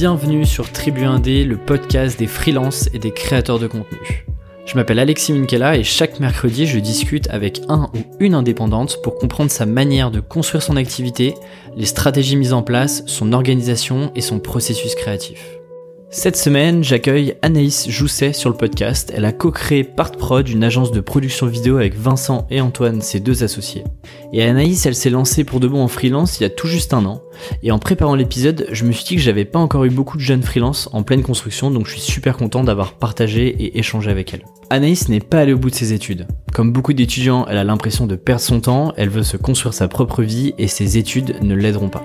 Bienvenue sur Tribu Indé, le podcast des freelances et des créateurs de contenu. Je m'appelle Alexis Minkela et chaque mercredi, je discute avec un ou une indépendante pour comprendre sa manière de construire son activité, les stratégies mises en place, son organisation et son processus créatif. Cette semaine, j'accueille Anaïs Jousset sur le podcast. Elle a co-créé PartProd, une agence de production vidéo avec Vincent et Antoine, ses deux associés. Et Anaïs, elle s'est lancée pour de bon en freelance il y a tout juste un an. Et en préparant l'épisode, je me suis dit que j'avais pas encore eu beaucoup de jeunes freelance en pleine construction, donc je suis super content d'avoir partagé et échangé avec elle. Anaïs n'est pas allée au bout de ses études. Comme beaucoup d'étudiants, elle a l'impression de perdre son temps, elle veut se construire sa propre vie et ses études ne l'aideront pas.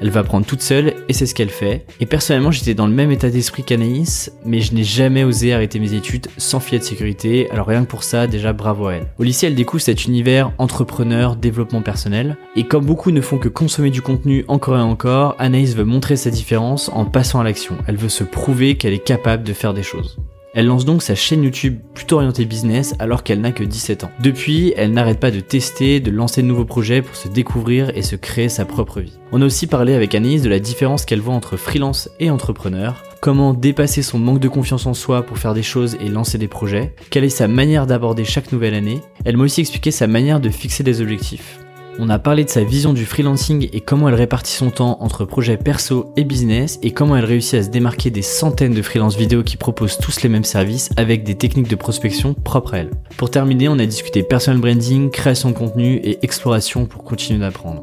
Elle va apprendre toute seule et c'est ce qu'elle fait. Et personnellement, j'étais dans le même état d'esprit qu'Anaïs, mais je n'ai jamais osé arrêter mes études sans filet de sécurité, alors rien que pour ça, déjà bravo à elle. Au lycée, elle découvre cet univers entrepreneur, développement personnel, et comme beaucoup ne font que consommer du contenu encore et encore, Anaïs veut montrer sa différence en passant à l'action. Elle veut se prouver qu'elle est capable de faire des choses. Elle lance donc sa chaîne YouTube plutôt orientée business alors qu'elle n'a que 17 ans. Depuis, elle n'arrête pas de tester, de lancer de nouveaux projets pour se découvrir et se créer sa propre vie. On a aussi parlé avec Anaïs de la différence qu'elle voit entre freelance et entrepreneur, comment dépasser son manque de confiance en soi pour faire des choses et lancer des projets, quelle est sa manière d'aborder chaque nouvelle année. Elle m'a aussi expliqué sa manière de fixer des objectifs. On a parlé de sa vision du freelancing et comment elle répartit son temps entre projets perso et business et comment elle réussit à se démarquer des centaines de freelance vidéo qui proposent tous les mêmes services avec des techniques de prospection propres à elle. Pour terminer, on a discuté personal branding, création de contenu et exploration pour continuer d'apprendre.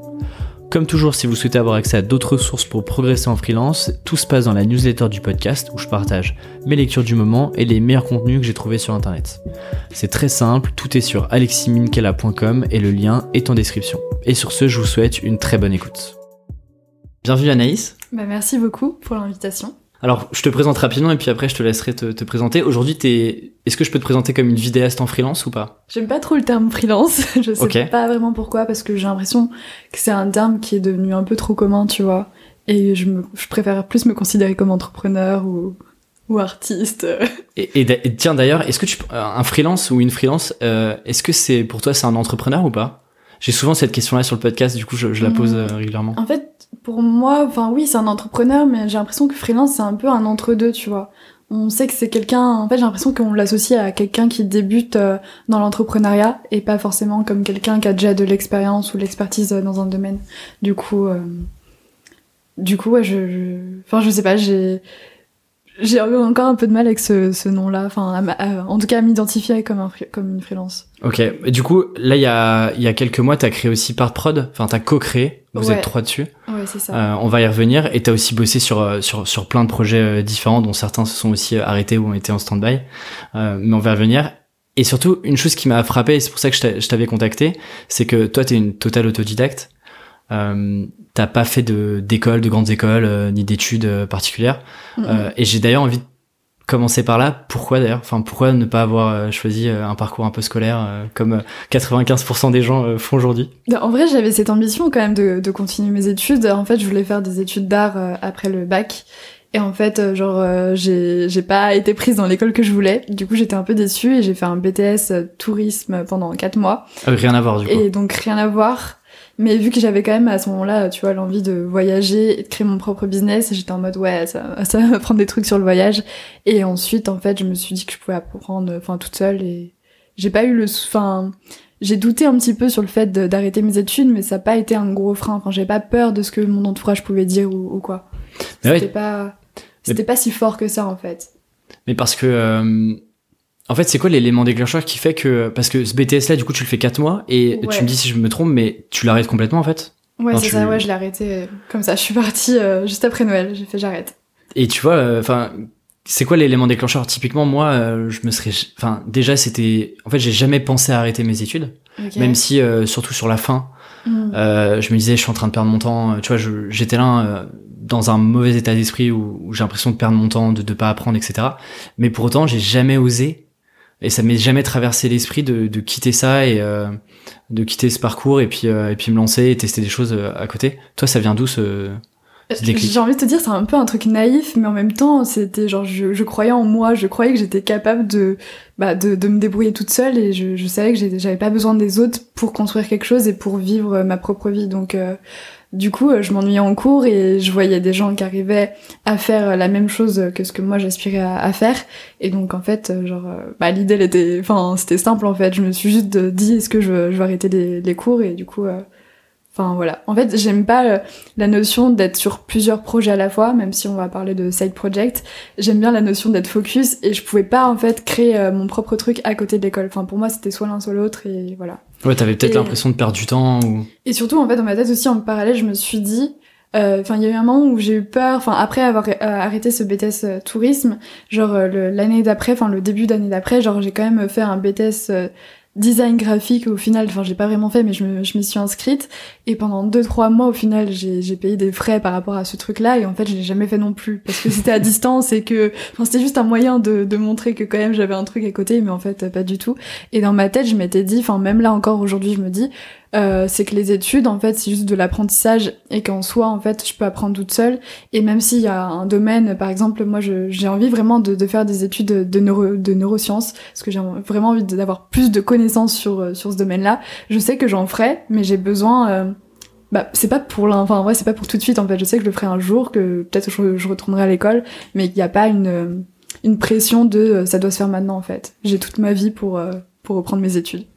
Comme toujours, si vous souhaitez avoir accès à d'autres sources pour progresser en freelance, tout se passe dans la newsletter du podcast où je partage mes lectures du moment et les meilleurs contenus que j'ai trouvés sur internet. C'est très simple, tout est sur aleximinkela.com et le lien est en description. Et sur ce, je vous souhaite une très bonne écoute. Bienvenue Anaïs. Bah, merci beaucoup pour l'invitation. Alors, je te présente rapidement et puis après, je te laisserai te, présenter. Aujourd'hui, t'es... est-ce que je peux te présenter comme une vidéaste en freelance ou pas? J'aime pas trop le terme freelance. je sais pas vraiment pourquoi, parce que j'ai l'impression que c'est un terme qui est devenu un peu trop commun, tu vois. Et je, me, je préfère plus me considérer comme entrepreneur ou, ou artiste. Et, tiens, d'ailleurs, est-ce que tu un freelance ou une freelance, euh, est-ce que c'est pour toi c'est un entrepreneur ou pas? J'ai souvent cette question-là sur le podcast, du coup, je, la pose euh, régulièrement. En fait, pour moi, enfin oui, c'est un entrepreneur, mais j'ai l'impression que freelance, c'est un peu un entre-deux, tu vois. On sait que c'est quelqu'un, en fait, j'ai l'impression qu'on l'associe à quelqu'un qui débute euh, dans l'entrepreneuriat et pas forcément comme quelqu'un qui a déjà de l'expérience ou l'expertise euh, dans un domaine. Du coup, du coup, ouais, je, enfin, je sais pas, j'ai, j'ai encore un peu de mal avec ce, ce nom-là, enfin, en tout cas à m'identifier comme, un, comme une freelance. Ok, et du coup, là, il y a, y a quelques mois, t'as créé aussi Partprod, enfin, t'as co-créé, vous êtes trois dessus. Ouais, c'est ça. Euh, on va y revenir, et t'as aussi bossé sur, euh, sur, sur plein de projets euh, différents, dont certains se sont aussi arrêtés ou ont été en stand-by, euh, mais on va y revenir. Et surtout, une chose qui m'a frappé, et c'est pour ça que je t'avais contacté, c'est que toi, t'es une totale autodidacte. Euh, t'as pas fait de d'école, de grandes écoles, euh, ni d'études euh, particulières. et j'ai d'ailleurs envie de commencer par là. Pourquoi d'ailleurs? Enfin, pourquoi ne pas avoir choisi un parcours un peu scolaire comme 95% des gens font aujourd'hui? En vrai, j'avais cette ambition quand même de, de, continuer mes études. En fait, je voulais faire des études d'art après le bac. Et en fait, genre, j'ai, j'ai pas été prise dans l'école que je voulais. Du coup, j'étais un peu déçue et j'ai fait un BTS tourisme pendant quatre mois. Ah rien à voir, du coup. Et donc, rien à voir. Mais vu que j'avais quand même à ce moment-là, tu vois, l'envie de voyager et de créer mon propre business, j'étais en mode ouais, ça, ça va prendre des trucs sur le voyage. Et ensuite, en fait, je me suis dit que je pouvais apprendre, enfin, toute seule et j'ai pas eu le, enfin, j'ai douté un petit peu sur le fait d'arrêter mes études, mais ça n'a pas été un gros frein. Enfin, j'ai pas peur de ce que mon entourage pouvait dire ou, quoi. C'était pas, c'était pas si fort que ça en fait. Mais parce que euh, en fait, c'est quoi l'élément déclencheur qui fait que parce que ce BTS là, du coup, tu le fais 4 mois et tu me dis si je me trompe, mais tu l'arrêtes complètement en fait. Ouais, c'est ça. Ouais, je l'ai arrêté euh, comme ça. Je suis partie euh, juste après Noël. J'ai fait j'arrête. Et tu vois, euh, enfin, c'est quoi l'élément déclencheur? Typiquement, moi, je me serais, enfin, déjà, c'était, en fait, j'ai jamais pensé à arrêter mes études, même si, surtout sur la fin, mm. je me disais, je suis en train de perdre mon temps. Tu vois, j'étais là dans un mauvais état d'esprit où, où j'ai l'impression de perdre mon temps, de ne pas apprendre, etc. Mais pour autant, j'ai jamais osé et ça m'est jamais traversé l'esprit de, de, quitter ça et euh, de quitter ce parcours et puis euh, et puis me lancer et tester des choses euh, à côté. Toi, ça vient d'où ce, J'ai envie de te dire, c'est un peu un truc naïf, mais en même temps, c'était genre, je, je, croyais en moi, je croyais que j'étais capable de, bah, de, de, me débrouiller toute seule et je, je savais que j'avais pas besoin des autres pour construire quelque chose et pour vivre ma propre vie. Donc, du coup, euh, je m'ennuyais en cours et je voyais des gens qui arrivaient à faire la même chose que ce que moi j'aspirais à, faire. Et donc, en fait, euh, genre, bah, l'idée, elle était, enfin, c'était simple, en fait. Je me suis juste dit, est-ce que je, je vais arrêter les, les cours? Et du coup, Enfin voilà. En fait, j'aime pas euh, la notion d'être sur plusieurs projets à la fois, même si on va parler de side project. J'aime bien la notion d'être focus et je pouvais pas en fait créer euh, mon propre truc à côté de l'école. Enfin pour moi, c'était soit l'un soit l'autre et voilà. Ouais, t'avais peut-être l'impression de perdre du temps ou. Et surtout en fait dans ma tête aussi en parallèle, je me suis dit. Euh, enfin, il y a eu un moment où j'ai eu peur. Enfin, après avoir arrêté ce BTS tourisme, genre l'année d'après, enfin le début d'année d'après, genre j'ai quand même fait un BTS design graphique au final enfin j'ai pas vraiment fait mais je me je m'y suis inscrite. Et pendant deux trois mois au final j'ai j'ai payé des frais par rapport à ce truc là et en fait je l'ai jamais fait non plus. Parce que c'était à distance et que enfin c'était juste un moyen de de montrer que quand même j'avais un truc à côté mais en fait pas du tout. Et dans ma tête je m'étais dit enfin même là encore aujourd'hui je me dis euh, c'est que les études, en fait, c'est juste de l'apprentissage et qu'en soi, en fait, je peux apprendre toute seule. Et même s'il y a un domaine, par exemple, moi, j'ai envie vraiment de, de, faire des études de, neuro, de neurosciences parce que j'ai vraiment envie d'avoir plus de connaissances sur, euh, sur ce domaine-là. Je sais que j'en ferai, mais j'ai besoin... Euh, bah, c'est pas pour enfin ouais c'est pas pour tout de suite en fait je sais que je le ferai un jour que peut-être je, retournerai à l'école mais il n'y a pas une une pression de ça doit se faire maintenant en fait j'ai toute ma vie pour pour reprendre mes études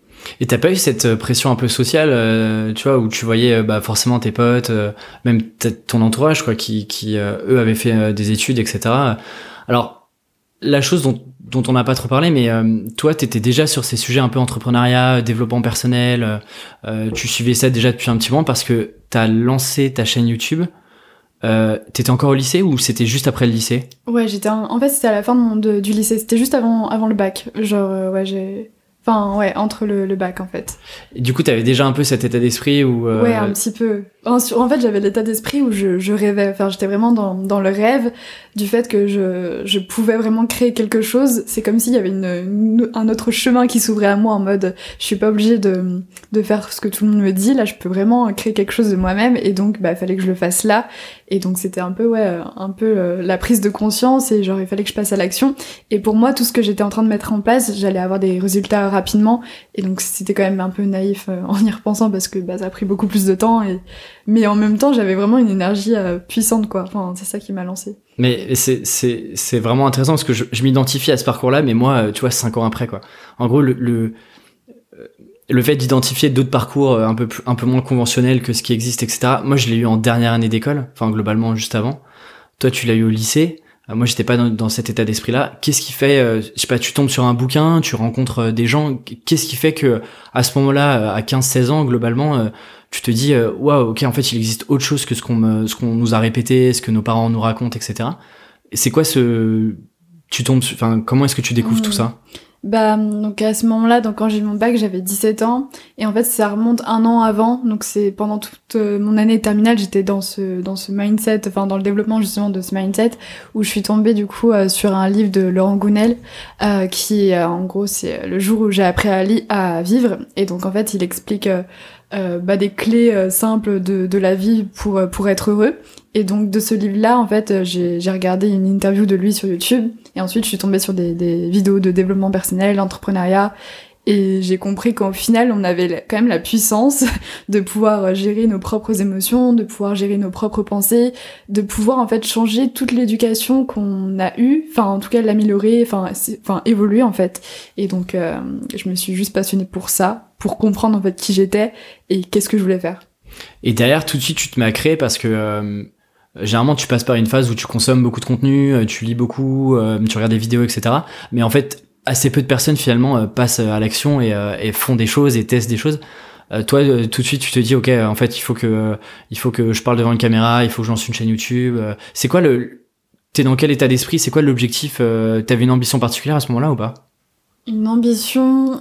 et t'as pas eu cette euh, pression un peu sociale, euh, tu vois, où tu voyais euh, bah, forcément tes potes, même ton entourage, quoi, qui, qui eux avaient fait des études, etc. Alors, la chose dont, dont on n'a pas trop parlé, mais toi, t'étais déjà sur ces sujets un peu entrepreneuriat, développement personnel. tu suivais ça déjà depuis un petit moment parce que t'as lancé ta chaîne YouTube. Euh, T'étais encore au lycée ou c'était juste après le lycée? Ouais, j'étais en... fait c'était à la fin de du lycée, c'était juste avant avant le bac. Genre ouais, j'ai Enfin, ouais, entre le, le bac, en fait. Et du coup, t'avais déjà un peu cet état d'esprit où... Euh... Ouais, un petit peu. En, fait, j'avais l'état d'esprit où je, je rêvais. Enfin, j'étais vraiment dans, dans le rêve du fait que je, je pouvais vraiment créer quelque chose. C'est comme s'il y avait une, un autre chemin qui s'ouvrait à moi en mode, je suis pas obligée de, de faire ce que tout le monde me dit. Là, je peux vraiment créer quelque chose de moi-même. Et donc, bah, fallait que je le fasse là. Et donc, c'était un peu, ouais, un peu euh, la prise de conscience et genre, il fallait que je passe à l'action. Et pour moi, tout ce que j'étais en train de mettre en place, j'allais avoir des résultats rapidement. Et donc, c'était quand même un peu naïf euh, en y repensant parce que, bah, ça a pris beaucoup plus de temps et, mais en même temps j'avais vraiment une énergie euh, puissante quoi. Enfin c'est ça qui m'a lancé. Mais c'est c'est c'est vraiment intéressant parce que je, m'identifie à ce parcours là mais moi euh, tu vois cinq ans après quoi. En gros le le, euh, le fait d'identifier d'autres parcours un peu un peu moins conventionnels que ce qui existe etc moi je l'ai eu en dernière année d'école enfin globalement juste avant. Toi tu l'as eu au lycée. Moi j'étais pas dans, dans, cet état d'esprit là qu'est-ce qui fait euh, je sais pas tu tombes sur un bouquin tu rencontres des gens. Qu'est-ce qui fait que à ce moment-là à 15 16 ans globalement tu te dis euh, waouh ok en fait il existe autre chose que ce qu'on ce qu'on nous a répété ce que nos parents nous racontent etc et c'est quoi ce tu tombes enfin comment est-ce que tu découvres tout ça? Bah donc à ce moment-là, donc quand j'ai eu mon bac, j'avais 17 ans. Et en fait ça remonte un an avant. Donc c'est pendant toute euh, mon année terminale, j'étais dans ce dans ce mindset, enfin dans le développement justement de ce mindset où je suis tombée du coup euh, sur un livre de Laurent Gounel euh, qui en gros c'est le jour où j'ai appris à, à vivre. Et donc en fait il explique euh, bah, des clés euh, simples de, de la vie pour, euh, pour être heureux. Et donc de ce livre-là, en fait, j'ai regardé une interview de lui sur YouTube. Et ensuite, je suis tombée sur des, des vidéos de développement personnel, d'entrepreneuriat. Et j'ai compris qu'au final, on avait quand même la puissance de pouvoir gérer nos propres émotions, de pouvoir gérer nos propres pensées, de pouvoir en fait changer toute l'éducation qu'on a eue, enfin en tout cas l'améliorer, enfin enfin évoluer en fait. Et donc euh, je me suis juste passionnée pour ça, pour comprendre en fait qui j'étais et qu'est-ce que je voulais faire. Et derrière tout de suite tu te mets à créer parce que euh, généralement tu passes par une phase où tu consommes beaucoup de contenu, euh, tu lis beaucoup, tu regardes des vidéos, etc. Mais en fait assez peu de personnes finalement euh, passent à l'action et, euh, et, font des choses et testent des choses. Euh, toi, tout de suite, tu te dis, ok, en fait, il faut que, il faut que je parle devant une caméra, il faut que je lance une chaîne YouTube. c'est quoi le, t'es dans quel état d'esprit? C'est quoi l'objectif T'avais une ambition particulière à ce moment-là ou pas? Une ambition.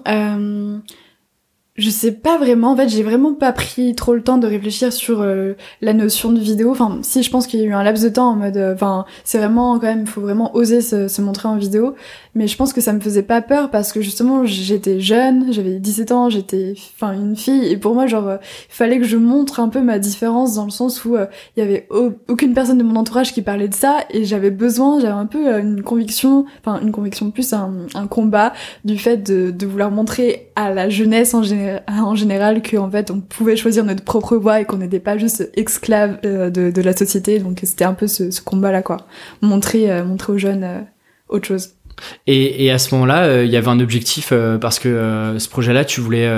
Euh je sais pas vraiment, en fait j'ai vraiment pas pris trop le temps de réfléchir sur euh, la notion de vidéo, enfin si je pense qu'il y a eu un laps de temps en mode, euh, enfin c'est vraiment quand même, faut vraiment oser se, se, montrer en vidéo, mais je pense que ça me faisait pas peur parce que justement j'étais jeune, j'avais 17 ans, j'étais enfin une fille, et pour moi genre euh, il fallait que je montre un peu ma différence dans le sens où il y avait aucune personne de mon entourage qui parlait de ça, et j'avais besoin, j'avais un peu une conviction, enfin une conviction plus un, un combat du fait de, de vouloir montrer à la jeunesse en général en général qu'en fait on pouvait choisir notre propre voie et qu'on n'était pas juste esclave de, de, la société. Donc c'était un peu ce, ce combat-là, quoi. Montrer, montrer aux jeunes autre chose. Et, et, à ce moment-là, euh, il y avait un objectif euh, parce que euh, ce projet-là, tu voulais,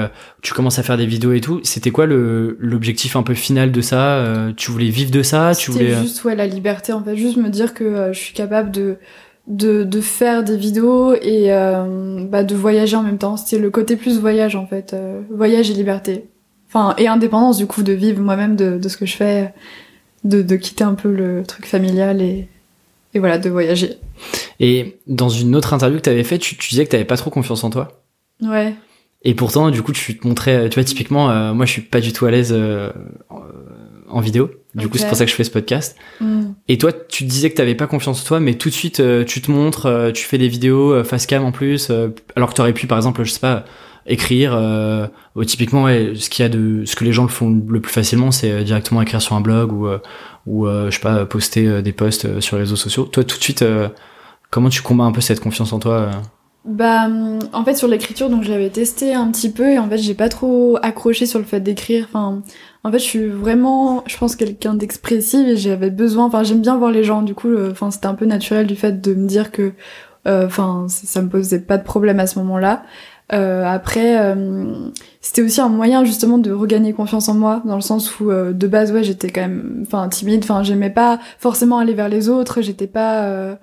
tu commences à faire des vidéos et tout. C'était quoi l'objectif un peu final de ça Tu voulais vivre de ça? Tu voulais juste ouais la liberté en fait, juste me dire que je suis capable de de, de faire des vidéos et bah, de voyager en même temps. C'était le côté plus voyage en fait, voyage et liberté. Enfin et indépendance du coup de vivre moi-même de, de ce que je fais, de, de quitter un peu le truc familial et et voilà de voyager. Et dans une autre interview que tu avais fait, tu, disais que tu pas trop confiance en toi. Ouais. Et pourtant, du coup, tu te montrais, tu vois, typiquement, euh, moi, je suis pas du tout à l'aise euh, en vidéo. Du coup, c'est pour ça que je fais ce podcast. Mm. Et toi, tu disais que tu pas confiance en toi, mais tout de suite, euh, tu te montres, tu fais des vidéos face cam en plus, alors que tu aurais pu, par exemple, je sais pas, écrire. typiquement, ouais, ce qu'il y a de, ce que les gens le font le plus facilement, c'est directement écrire sur un blog ou, ou je sais pas, poster des posts sur les réseaux sociaux. Toi, tout de suite Comment tu combats un peu cette confiance en toi euh? Bah, en fait, sur l'écriture, donc je testé un petit peu et en fait, j'ai pas trop accroché sur le fait d'écrire. Enfin, en fait, je suis vraiment, je pense, quelqu'un d'expressif et j'avais besoin. Enfin, j'aime bien voir les gens. Du coup, enfin, c'était un peu naturel du fait de me dire que, euh, enfin, ça me posait pas de problème à ce moment-là. Euh, après, euh, c'était aussi un moyen justement de regagner confiance en moi, dans le sens où euh, de base, ouais, j'étais quand même, enfin, timide. Enfin, j'aimais pas forcément aller vers les autres. J'étais pas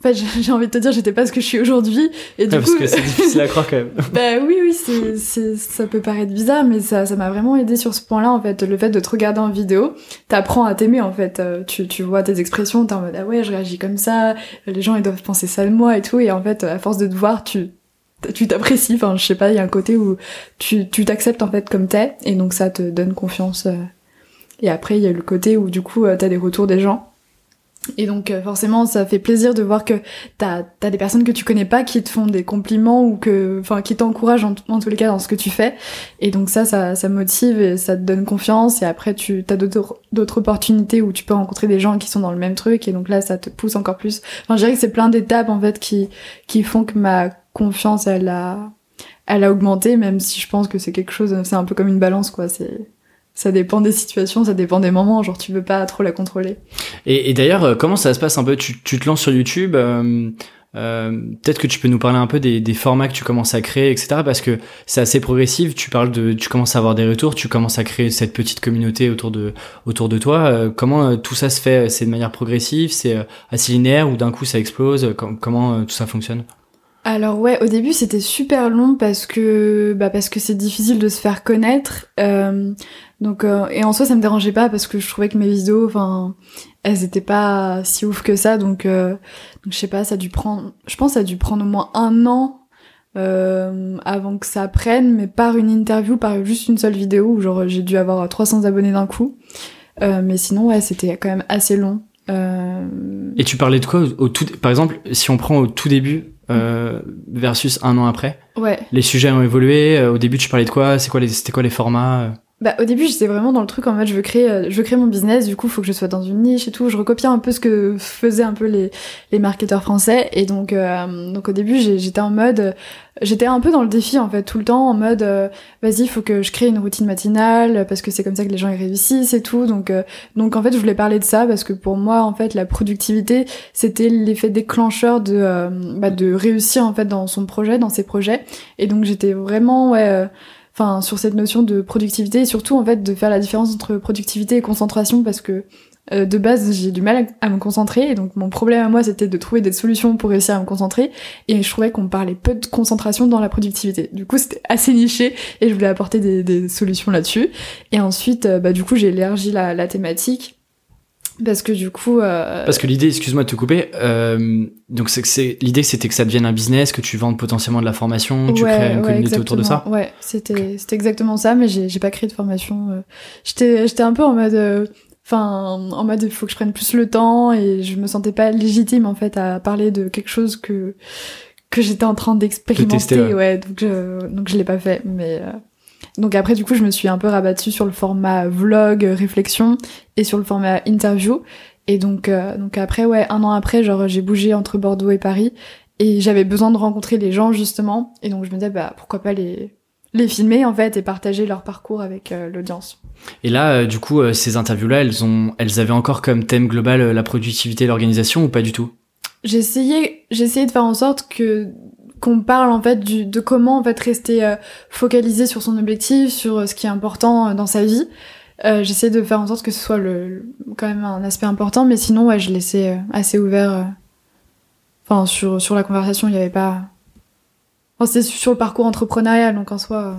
en fait, j'ai envie de te dire, j'étais pas ce que je suis aujourd'hui. Et du parce que c'est difficile à croire quand même. bah oui, oui, c'est, c'est, ça peut paraître bizarre, mais ça, ça m'a vraiment aidé sur ce point-là, en fait. Le fait de te regarder en vidéo, t'apprends à t'aimer, en fait. Euh, tu, tu vois tes expressions, t'es en mode, ah ouais, je réagis comme ça, les gens, ils doivent penser ça de moi et tout. Et en fait, à force de te voir, tu, tu t'apprécies. Enfin, je sais pas, il y a un côté où tu, tu t'acceptes, en fait, comme t'es. Et donc, ça te donne confiance. Euh. Et après, il y a le côté où, du coup, euh, t'as des retours des gens et donc euh, forcément, ça fait plaisir de voir que t'as as des personnes que tu connais pas qui te font des compliments ou que, enfin, qui t'encouragent en, tous les cas dans ce que tu fais. Et donc ça, ça, ça motive et ça te donne confiance. Et après, tu as d'autres opportunités où tu peux rencontrer des gens qui sont dans le même truc. Et donc là, ça te pousse encore plus. Enfin, je dirais que c'est plein d'étapes en fait qui qui font que ma confiance, elle a, elle a augmenté, même si je pense que c'est quelque chose, c'est un peu comme une balance, quoi. C'est ça dépend des situations, ça dépend des moments, genre tu veux pas trop la contrôler. Et, d'ailleurs, euh, comment ça se passe un peu? Tu, te lances sur YouTube euh, euh, Peut-être que tu peux nous parler un peu des, des, formats que tu commences à créer, etc. Parce que c'est assez progressif. Tu parles de, tu commences à avoir des retours, tu commences à créer cette petite communauté autour de autour de toi. Euh, comment tout ça se fait? C'est de manière progressive, c'est assez linéaire ou d'un coup ça explose? Comment tout ça fonctionne? Alors ouais, au début c'était super long parce que bah parce que c'est difficile de se faire connaître. Euh, donc euh, et en soi ça me dérangeait pas parce que je trouvais que mes vidéos, enfin, elles étaient pas si ouf que ça. Donc, euh, je sais pas, ça a dû prendre, je pense ça a dû prendre au moins un an avant que ça prenne, mais par une interview, par juste une seule vidéo où genre j'ai dû avoir 300 abonnés d'un coup. Mais sinon ouais, c'était quand même assez long. Et tu parlais de quoi au tout, par exemple, si on prend au tout début versus un an après. Ouais. Les sujets ont évolué. Au début, tu parlais de quoi? C'est quoi les, c'était quoi les formats? Bah, au début, j'étais vraiment dans le truc en mode je veux créer, euh, je veux créer mon business. Du coup, faut que je sois dans une niche et tout. Je recopiais un peu ce que faisaient un peu les les marketeurs français. Et donc, euh, donc au début, j'étais en mode, j'étais un peu dans le défi en fait tout le temps en mode euh, vas-y, faut que je crée une routine matinale parce que c'est comme ça que les gens y réussissent et tout. Donc, donc en fait, je voulais parler de ça parce que pour moi, en fait, la productivité, c'était l'effet déclencheur de bah, de réussir en fait dans son projet, dans ses projets. Et donc j'étais vraiment ouais enfin sur cette notion de productivité et surtout en fait de faire la différence entre productivité et concentration parce que euh, de base j'ai du mal à, me concentrer et donc mon problème à moi c'était de trouver des solutions pour réussir à me concentrer et je trouvais qu'on parlait peu de concentration dans la productivité. Du coup c'était assez niché et je voulais apporter des, solutions là-dessus. Et ensuite euh, bah du coup j'ai élargi la, la thématique parce que du coup. Euh... Parce que l'idée, excuse-moi de te couper. Euh, donc c'est que c'est l'idée, c'était que ça devienne un business, que tu vendes potentiellement de la formation, tu crées une communauté autour de ça. Ouais, c'était c'était exactement ça, mais j'ai j'ai pas créé de formation. Euh. J'étais j'étais un peu en mode. Euh, enfin, en mode, il faut que je prenne plus le temps et je me sentais pas légitime en fait à parler de quelque chose que que j'étais en train d'expérimenter. ouais. ouais. donc je, donc je l'ai pas fait, mais euh, donc après, du coup, je me suis un peu rabattue sur le format vlog, réflexion, et sur le format interview. Et donc, euh, donc après, ouais, un an après, genre, j'ai bougé entre Bordeaux et Paris, et j'avais besoin de rencontrer les gens justement. Et donc je me disais, bah pourquoi pas les les filmer en fait et partager leur parcours avec euh, l'audience. Et là, euh, du coup, euh, ces interviews-là, elles ont, elles avaient encore comme thème global la productivité et l'organisation ou pas du tout? J'ai essayé, j'ai essayé de faire en sorte que qu'on parle en fait du, de comment en fait rester focalisé sur son objectif, sur ce qui est important dans sa vie. J'essaie de faire en sorte que ce soit le, quand même un aspect important, mais sinon ouais, je laissais assez ouvert. Enfin sur sur la conversation, il n'y avait pas c'est sur le parcours entrepreneurial, donc en soi. Euh.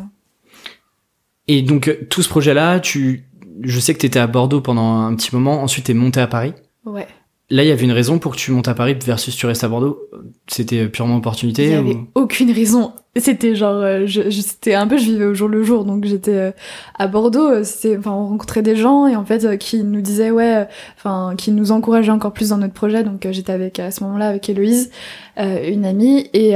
Et donc, euh, tout ce projet-là, tu, je sais que tu étais à Bordeaux pendant un petit moment, ensuite tu es monté à Paris. Ouais. Là, il y avait une raison pour que tu montes à Paris versus tu restes à Bordeaux. C'était purement opportunité. Il y avait aucune raison c'était genre euh, je, c'était un peu je vivais au jour le jour donc j'étais euh, à Bordeaux euh, c'est enfin on rencontrait des gens et en fait qui nous disaient ouais enfin qui nous encourageaient encore plus dans notre projet donc j'étais avec à ce moment-là avec Héloïse une amie et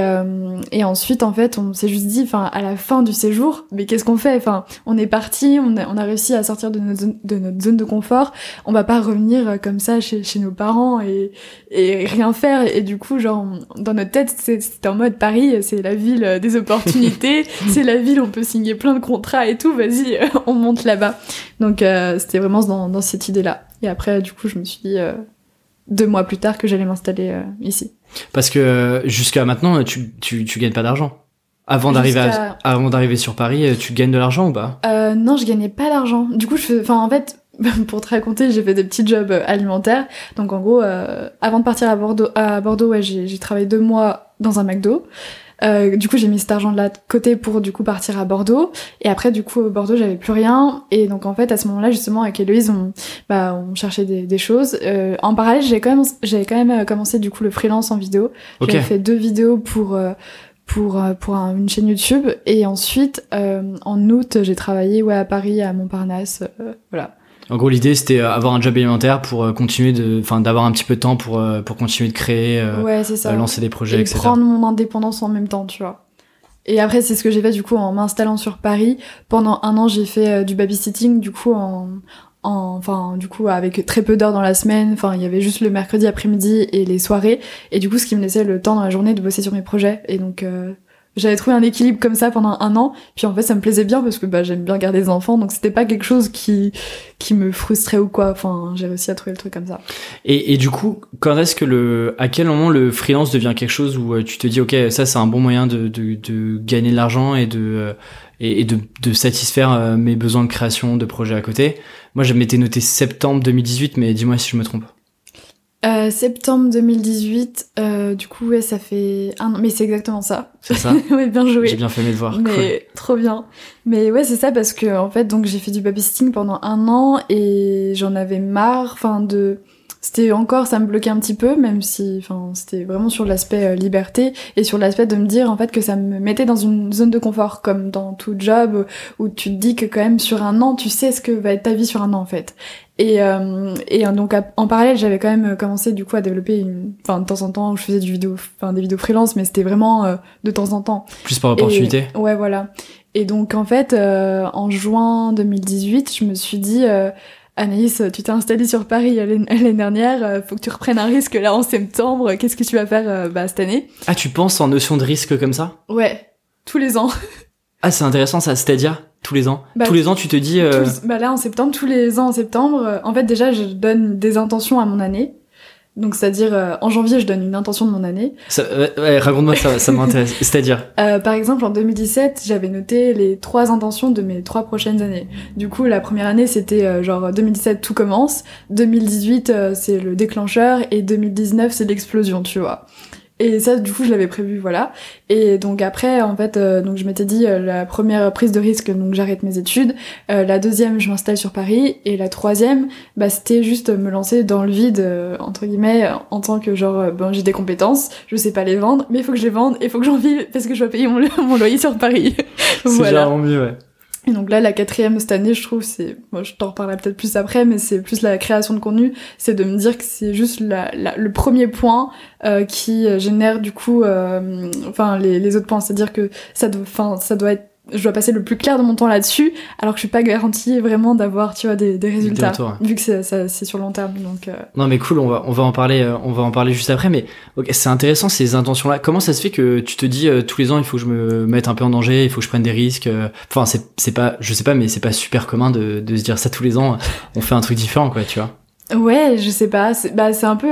et ensuite en fait on s'est juste dit enfin à la fin du séjour mais qu'est-ce qu'on fait? Enfin on est parti on a, on a réussi à sortir de notre zone, de notre zone de confort. On va pas revenir comme ça chez, chez nos parents et et rien faire. Et du coup genre dans notre tête c'était en mode Paris c'est la ville des opportunités, c'est la ville, on peut signer plein de contrats et tout, vas-y, on monte là-bas. Donc euh, c'était vraiment dans, dans cette idée-là. Et après, du coup, je me suis dit euh, deux mois plus tard que j'allais m'installer euh, ici. Parce que jusqu'à maintenant, tu, tu, tu gagnes pas d'argent. Avant d'arriver avant d'arriver sur Paris, tu gagnes de l'argent ou pas? Non, je gagnais pas d'argent. Du coup, je enfin en fait, pour te raconter, j'ai fait des petits jobs alimentaires. Donc en gros, avant de partir à Bordeaux, à Bordeaux, ouais, j'ai travaillé deux mois dans un McDo. Euh, du coup, j'ai mis cet argent de là de côté pour du coup partir à Bordeaux. Et après, du coup, au Bordeaux, j'avais plus rien. Et donc, en fait, à ce moment-là, justement, avec Héloïse, on, bah, on cherchait des, des choses. Euh, en parallèle, j'ai quand même, j'avais quand même euh, commencé du coup le freelance en vidéo. J'avais fait deux vidéos pour euh, pour pour une chaîne YouTube. Et ensuite, en août, j'ai travaillé ouais à Paris, à Montparnasse, voilà. En gros, l'idée c'était euh, avoir un job alimentaire pour euh, continuer de, enfin, d'avoir un petit peu de temps pour euh, pour continuer de créer, ouais, ça. lancer des projets, et etc. prendre mon indépendance en même temps, tu vois. Et après, c'est ce que j'ai fait du coup en m'installant sur Paris. Pendant un an, j'ai fait du babysitting, du coup en, en, enfin, du coup, avec très peu d'heures dans la semaine. Enfin, il y avait juste le mercredi après-midi et les soirées. Et du coup, ce qui me laissait le temps dans la journée de bosser sur mes projets. Et donc, j'avais trouvé un équilibre comme ça pendant un an puis en fait ça me plaisait bien parce que bah j'aime bien garder des enfants donc c'était pas quelque chose qui qui me frustrait ou quoi. Enfin j'ai réussi à trouver le truc comme ça. Et, et du coup quand est-ce que le à quel moment le freelance devient quelque chose où euh, tu te dis ok ça c'est un bon moyen de, de, de gagner de l'argent et de euh, et, de, de satisfaire euh, mes besoins de création de projets à côté? Moi je m'étais noté septembre 2018 mais dis-moi si je me trompe euh, septembre 2018, euh, du coup, ouais, ça fait un an. Mais c'est exactement ça. C'est ça Oui, bien joué. J'ai bien fait mes devoirs. Mais trop bien. Mais ouais, c'est ça parce que, en fait, donc j'ai fait du babysitting pendant un an et j'en avais marre, enfin, de c'était encore ça me bloquait un petit peu même si enfin c'était vraiment sur l'aspect euh, liberté et sur l'aspect de me dire en fait que ça me mettait dans une zone de confort comme dans tout job où tu te dis que quand même sur un an tu sais ce que va être ta vie sur un an en fait. Et euh, et donc en parallèle j'avais quand même commencé du coup à développer une enfin de temps en temps je faisais du vidéo enfin des vidéos freelance mais c'était vraiment euh, de temps en temps. Plus par opportunité. Ouais voilà. Et donc en fait en juin 2018 je me suis dit Anaïs, tu t'es installée sur Paris l'année dernière, euh, faut que tu reprennes un risque là en septembre, qu'est-ce que tu vas faire euh, bah, cette année? Ah, tu penses en notion de risque comme ça? Ouais, tous les ans. ah, c'est intéressant ça, c'est-à-dire tous les ans bah, Tous les ans, tu te dis... Euh... bah là, en septembre, tous les ans en septembre, euh, en fait déjà, je donne des intentions à mon année. Donc, c'est-à-dire, euh, en janvier, je donne une intention de mon année. Ça, ouais, raconte-moi, ça, ça m'intéresse. c'est-à-dire euh, Par exemple, en 2017, j'avais noté les trois intentions de mes trois prochaines années. Du coup, la première année, c'était euh, genre 2017, tout commence. 2018, euh, c'est le déclencheur. Et 2019, c'est l'explosion, tu vois. Et ça, du coup, je l'avais prévu, voilà. Et donc après, en fait, euh, donc je m'étais dit euh, la première prise de risque, donc j'arrête mes études. Euh, la deuxième, je m'installe sur Paris. Et la troisième, bah c'était juste me lancer dans le vide entre guillemets en tant que genre, bon, j'ai des compétences, je sais pas les vendre, mais il faut que je les vende et il faut que j'en vive parce que je dois payer mon, mon loyer sur Paris. voilà. C'est mieux, ouais. Et donc là, la quatrième cette année, je trouve, c'est, moi, je t'en reparlerai peut-être plus après, mais c'est plus la création de contenu, c'est de me dire que c'est juste la, le premier point euh, qui génère du coup, euh, enfin les, les autres points, c'est-à-dire que ça enfin ça doit être je dois passer le plus clair de mon temps là-dessus, alors que je suis pas garantie vraiment d'avoir, tu vois, des, des résultats, retours, ouais. vu que c'est sur long terme. Donc, euh, Non mais cool, on va on va en parler euh, on va en parler juste après mais ok, c'est intéressant ces intentions là. Comment ça se fait que tu te dis euh, tous les ans il faut que je me mette un peu en danger, il faut que je prenne des risques euh, enfin c'est c'est pas je sais pas mais c'est pas super commun de de se dire ça tous les ans, on fait un truc différent quoi, tu vois. Ouais, je sais pas. C'est bah, c'est un peu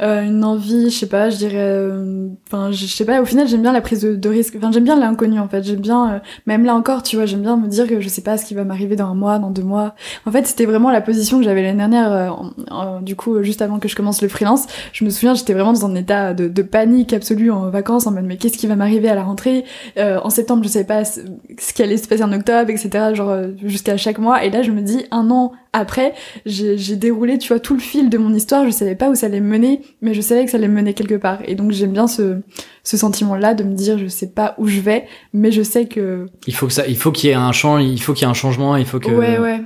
euh, euh, une envie, je sais pas, je dirais. euh, Enfin, je je sais pas. Au final, j'aime bien la prise de, risque. Enfin, j'aime bien l'inconnu en fait. J'aime bien, euh, même là encore, tu vois, j'aime bien me dire que je sais pas ce qui va m'arriver dans un mois, dans deux mois. En fait, c'était vraiment la position que j'avais l'année dernière. euh, du coup, euh, juste avant que je commence le freelance, je me souviens, j'étais vraiment dans un état de, panique absolue en vacances, en mode mais qu'est-ce qui va m'arriver à la rentrée? Euh, En septembre, je savais pas ce ce qui allait se passer en octobre, etc. Genre euh, jusqu'à chaque mois. Et là, je me dis un an après, j'ai déroulé, tu vois, tout le fil de mon histoire. Je savais pas où ça allait me mener, mais je savais que ça allait me mener quelque part. Et donc j'aime bien ce, ce sentiment-là de me dire, je sais pas où je vais, mais je sais que. Il faut que ça il faut qu'il y ait un champ, il faut qu'il y ait un changement, il faut que Ouais, ouais.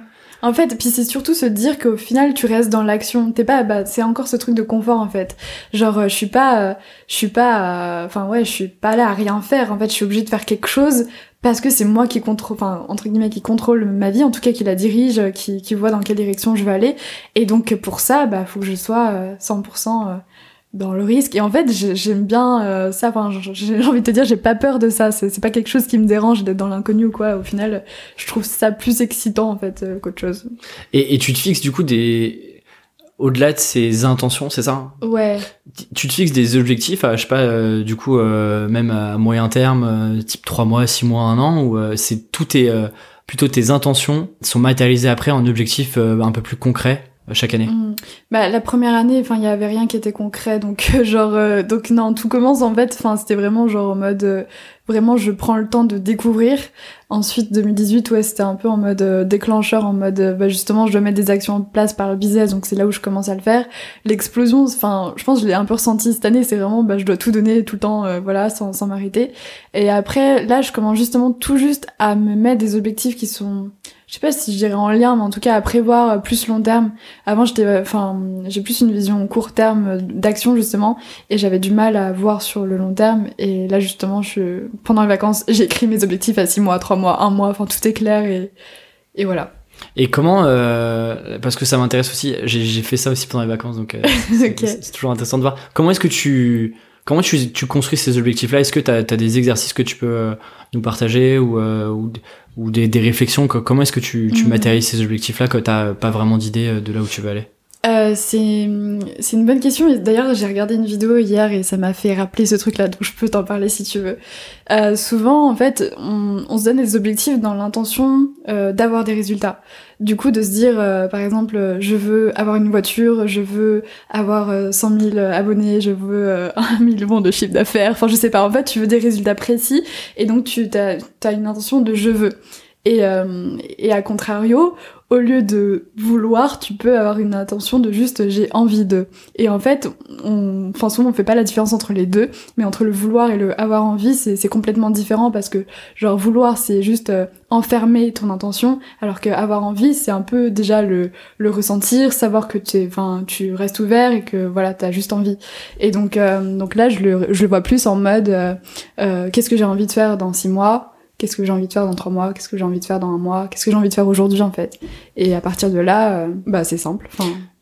En fait, puis c'est surtout se dire qu'au final, tu restes dans l'action. T'es pas, bah, c'est encore ce truc de confort en fait. Genre, euh, je suis pas, euh, je suis pas, euh, enfin ouais, je suis pas là à rien faire. En fait, je suis obligée de faire quelque chose parce que c'est moi qui contrôle, enfin entre guillemets, qui contrôle ma vie, en tout cas qui la dirige, euh, qui, qui voit dans quelle direction je veux aller. Et donc pour ça, bah, faut que je sois euh, 100% euh, dans le risque. Et en fait, j'ai- j'aime bien euh, ça. Enfin, j'ai envie de te dire, j'ai pas peur de ça. C'est pas quelque chose qui me dérange d'être dans l'inconnu ou quoi. Au final, je trouve ça plus excitant en fait euh, qu'autre chose. Et tu te fixes du coup des au-delà de ces intentions, c'est ça Ouais. Tu te fixes des objectifs, à, je sais pas, euh, du coup, euh, même à moyen terme, euh, type 3 mois, 6 mois, 1 an, ou c'est tout tes, plutôt tes intentions sont matérialisées après en objectifs un peu plus concrets? Chaque année Mm. Bah la première année, enfin il y avait rien qui était concret, donc euh, genre euh, donc non tout commence en fait, enfin c'était vraiment genre en mode euh, vraiment je prends le temps de découvrir. Ensuite 2018 ouais c'était un peu en mode euh, déclencheur, en mode euh, bah justement je dois mettre des actions en place par le business, donc c'est là où je commence à le faire. L'explosion, enfin je pense je l'ai un peu ressenti cette année, c'est vraiment bah je dois tout donner tout le temps, euh, voilà sans sans m'arrêter. Et après là je commence justement tout juste à me mettre des objectifs qui sont je sais pas si je dirais en lien, mais en tout cas à prévoir euh, plus long terme. Avant, j'étais, euh, enfin, j'ai plus une vision court terme euh, d'action justement, et j'avais du mal à voir sur le long terme. Et là, justement, je, pendant les vacances, j'ai écrit mes objectifs à 6 mois, 3 mois, 1 mois, enfin tout est clair et, et voilà. Et comment, euh, parce que ça m'intéresse aussi, j'ai fait ça aussi pendant les vacances, donc euh, c'est toujours intéressant de voir. Comment est-ce que tu, comment tu, tu construis ces objectifs-là? Est-ce que tu as, des exercices que tu peux nous partager ou, euh, ou, ou des, des réflexions que- Comment est-ce que tu, tu Mhm. matérialises ces objectifs-là quand t'as pas vraiment d'idée euh, de là où tu veux aller? Euh, c'est une bonne question. D'ailleurs, j'ai regardé une vidéo hier et ça m'a fait rappeler ce truc-là, donc je peux t'en parler si tu veux. Euh, souvent, en fait, on, on se donne des objectifs dans l'intention euh, d'avoir des résultats. Du coup, de se dire, euh, par exemple, euh, je veux avoir une voiture, je veux avoir euh, 100 000 abonnés, je veux euh, un million de chiffre d'affaires. Enfin, je sais pas. En fait, tu veux des résultats précis et donc tu as, as une intention de je veux. Et, euh, et à contrario, au lieu de vouloir, tu peux avoir une intention de juste j'ai envie de. Et en fait, on, enfin souvent on fait pas la différence entre les deux, mais entre le vouloir et le avoir envie, c'est complètement différent parce que genre vouloir c'est juste euh, enfermer ton intention, alors que avoir envie c'est un peu déjà le le ressentir, savoir que tu enfin tu restes ouvert et que voilà t'as juste envie. Et donc euh, donc là je le je le vois plus en mode euh, euh, qu'est-ce que j'ai envie de faire dans six mois? Qu'est-ce que j'ai envie de faire dans trois mois, qu'est-ce que j'ai envie de faire dans un mois, qu'est-ce que j'ai envie de faire aujourd'hui en fait. Et à partir de là, euh, bah c'est simple.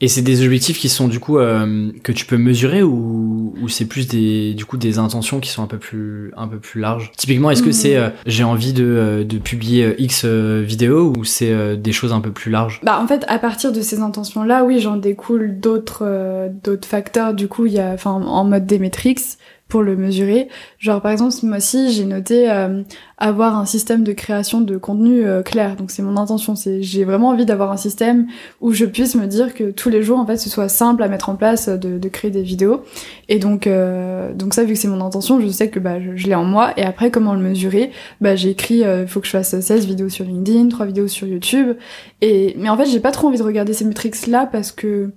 Et c'est des objectifs qui sont du coup euh, que tu peux mesurer ou, ou c'est plus des du coup des intentions qui sont un peu plus un peu plus larges? Typiquement, est-ce que Mhm. c'est euh, j'ai envie de, de publier X vidéos ou c'est des choses un peu plus larges? Bah en fait, à partir de ces intentions-là, oui, j'en découle d'autres d'autres facteurs. Du coup, il y a, enfin, en mode des métriques pour le mesurer. Genre par exemple, ce mois-ci, j'ai noté euh, avoir un système de création de contenu euh, clair. Donc c'est mon intention. C'est j'ai vraiment envie d'avoir un système où je puisse me dire que tous les jours, en fait, ce soit simple à mettre en place euh, de, de créer des vidéos. Et donc euh, donc ça, vu que c'est mon intention, je sais que bah je, je l'ai en moi. Et après, comment le mesurer? Bah j'ai écrit, il faut que je fasse 16 vidéos sur LinkedIn, 3 vidéos sur YouTube. Et mais en fait, j'ai pas trop envie de regarder ces métriques là parce que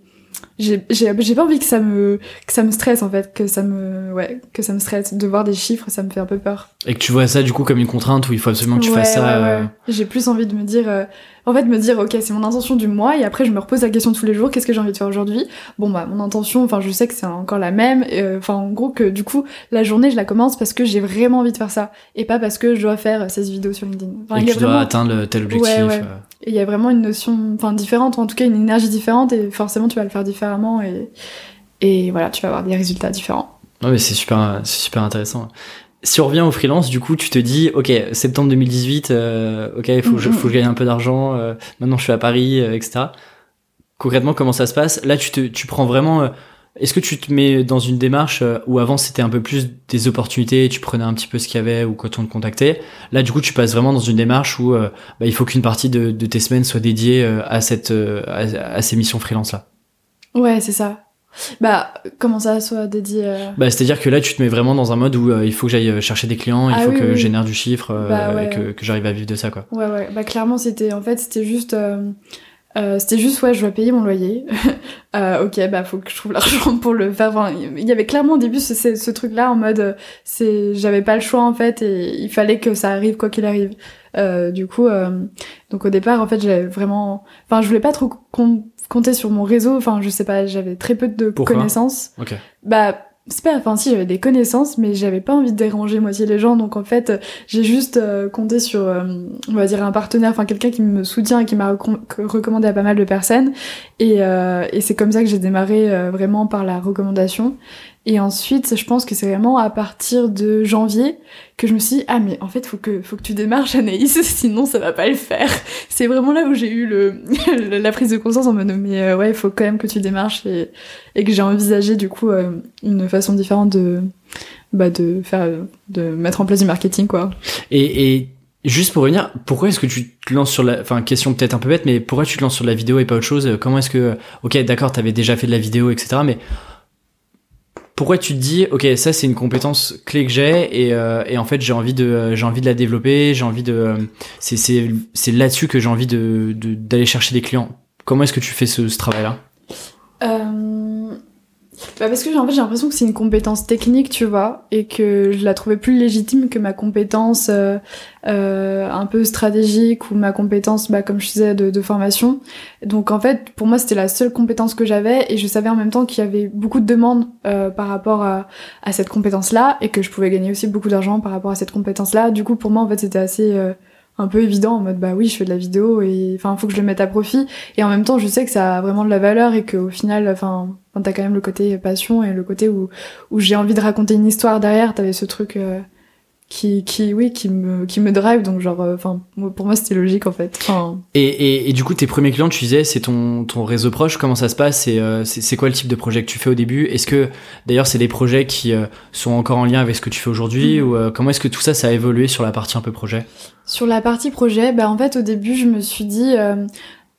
j'ai j'ai pas envie que ça me que ça me stresse en fait que ça me ouais que ça me stresse de voir des chiffres ça me fait un peu peur et que tu vois ça du coup comme une contrainte où il faut absolument que tu fasses ça ouais, ouais. j'ai plus envie de me dire euh, en fait me dire ok c'est mon intention du mois et après je me repose la question tous les jours qu'est-ce que j'ai envie de faire aujourd'hui? Bon bah mon intention enfin je sais que c'est encore la même euh, enfin en gros que du coup la journée je la commence parce que j'ai vraiment envie de faire ça et pas parce que je dois faire 16 vidéos sur LinkedIn enfin, et que tu dois atteindre tel objectif euh. et il y a vraiment une notion enfin différente ou en tout cas une énergie différente et forcément tu vas le faire différemment et et voilà tu vas avoir des résultats différents non mais c'est super c'est super intéressant si on revient au freelance, du coup, tu te dis, ok, septembre 2018, euh, ok, il faut, faut que je gagne un peu d'argent. Euh, maintenant, je suis à Paris, euh, etc. Concrètement, comment ça se passe? Là, tu te, tu prends vraiment. Est-ce que tu te mets dans une démarche où avant c'était un peu plus des opportunités, tu prenais un petit peu ce qu'il y avait ou quand on te contactait? Là, du coup, tu passes vraiment dans une démarche où bah, il faut qu'une partie de, de, tes semaines soit dédiée à cette, à, à ces missions freelance là. Ouais, c'est ça. Bah, comment ça soit dédié euh Bah, c'est-à-dire que là, tu te mets vraiment dans un mode où euh, il faut que j'aille euh, chercher des clients, il ah faut que je génère du chiffre bah, et que, que j'arrive à vivre de ça, quoi. Ouais, ouais. Bah, clairement, c'était, en fait, c'était juste, c'était juste, ouais, je dois payer mon loyer. ok, bah, faut que je trouve l'argent pour le faire. Enfin, il y avait clairement au début ce, ce, truc-là en mode, c'est, j'avais pas le choix, en fait, et il fallait que ça arrive quoi qu'il arrive. du coup, donc au départ, en fait, j'avais vraiment, enfin, je voulais pas trop compter sur mon réseau. Enfin, je sais pas, j'avais très peu de connaissances. Ok. Bah, c'est pas, enfin si j'avais des connaissances, mais j'avais pas envie de déranger moitié les gens, donc en fait j'ai juste euh, compté sur, euh, on va dire un partenaire, enfin quelqu'un qui me soutient et qui m'a recommandé à pas mal de personnes, et, euh, et c'est comme ça que j'ai démarré vraiment par la recommandation. Et ensuite, je pense que c'est vraiment à partir de janvier que je me suis dit, ah mais en fait, faut que, faut que tu démarches Anaïs, sinon ça va pas le faire. C'est vraiment là où j'ai eu le, la prise de conscience en mode, mais euh, ouais, il faut quand même que tu démarches et, et que j'ai envisagé du coup euh, une façon différente de, bah, de faire, de mettre en place du marketing, quoi. Et, et juste pour revenir, pourquoi est-ce que tu te lances sur la, enfin, question peut-être un peu bête, mais pourquoi tu te lances sur la vidéo et pas autre chose? Comment est-ce que, ok, d'accord, t'avais déjà fait de la vidéo, etc., mais pourquoi tu te dis ok ça c'est une compétence clé que j'ai et, euh, et en fait j'ai envie de j'ai envie de la développer j'ai envie de euh, c'est c'est là-dessus que j'ai envie de d'aller chercher des clients. Comment est-ce que tu fais ce, ce travail là euh, bah parce que en fait, j'ai l'impression que c'est une compétence technique, tu vois, et que je la trouvais plus légitime que ma compétence euh, euh, un peu stratégique ou ma compétence, bah, comme je disais, de, de formation. Donc en fait, pour moi, c'était la seule compétence que j'avais, et je savais en même temps qu'il y avait beaucoup de demandes euh, par rapport à, à cette compétence-là, et que je pouvais gagner aussi beaucoup d'argent par rapport à cette compétence-là. Du coup, pour moi, en fait, c'était assez euh, un peu évident en mode bah oui je fais de la vidéo et enfin faut que je le mette à profit. Et en même temps je sais que ça a vraiment de la valeur et qu'au final enfin t'as quand même le côté passion et le côté où où j'ai envie de raconter une histoire derrière. T'avais ce truc euh, qui qui oui qui me qui me drive donc genre euh, enfin pour moi c'était logique en fait. Enfin... et, et, et du coup tes premiers clients tu disais c'est ton ton réseau proche. Comment ça se passe? Et euh, c'est quoi le type de projet que tu fais au début? Est-ce que d'ailleurs c'est des projets qui euh, sont encore en lien avec ce que tu fais aujourd'hui? Mm. ou comment est-ce que tout ça ça a évolué sur la partie un peu projet? Sur la partie projet bah en fait au début je me suis dit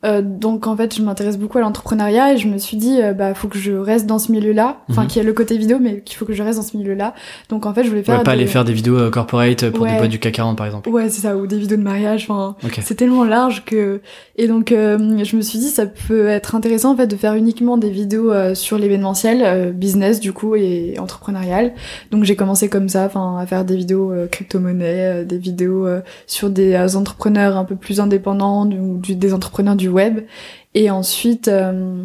euh, donc en fait, je m'intéresse beaucoup à l'entrepreneuriat et je me suis dit euh, bah faut que je reste dans ce milieu-là, enfin mhm. qu'il y a le côté vidéo mais qu'il faut que je reste dans ce milieu-là. Donc en fait, je voulais faire ouais, pas aller faire des vidéos euh, corporate pour des boîtes du CAC 40 par exemple. Ouais, c'est ça ou des vidéos de mariage, enfin c'est tellement large que et donc je me suis dit ça peut être intéressant en fait de faire uniquement des vidéos sur l'événementiel business du coup et entrepreneurial. Donc j'ai commencé comme ça, enfin à faire des vidéos crypto-monnaie, des vidéos sur des entrepreneurs un peu plus indépendants ou des entrepreneurs du Et ensuite, euh,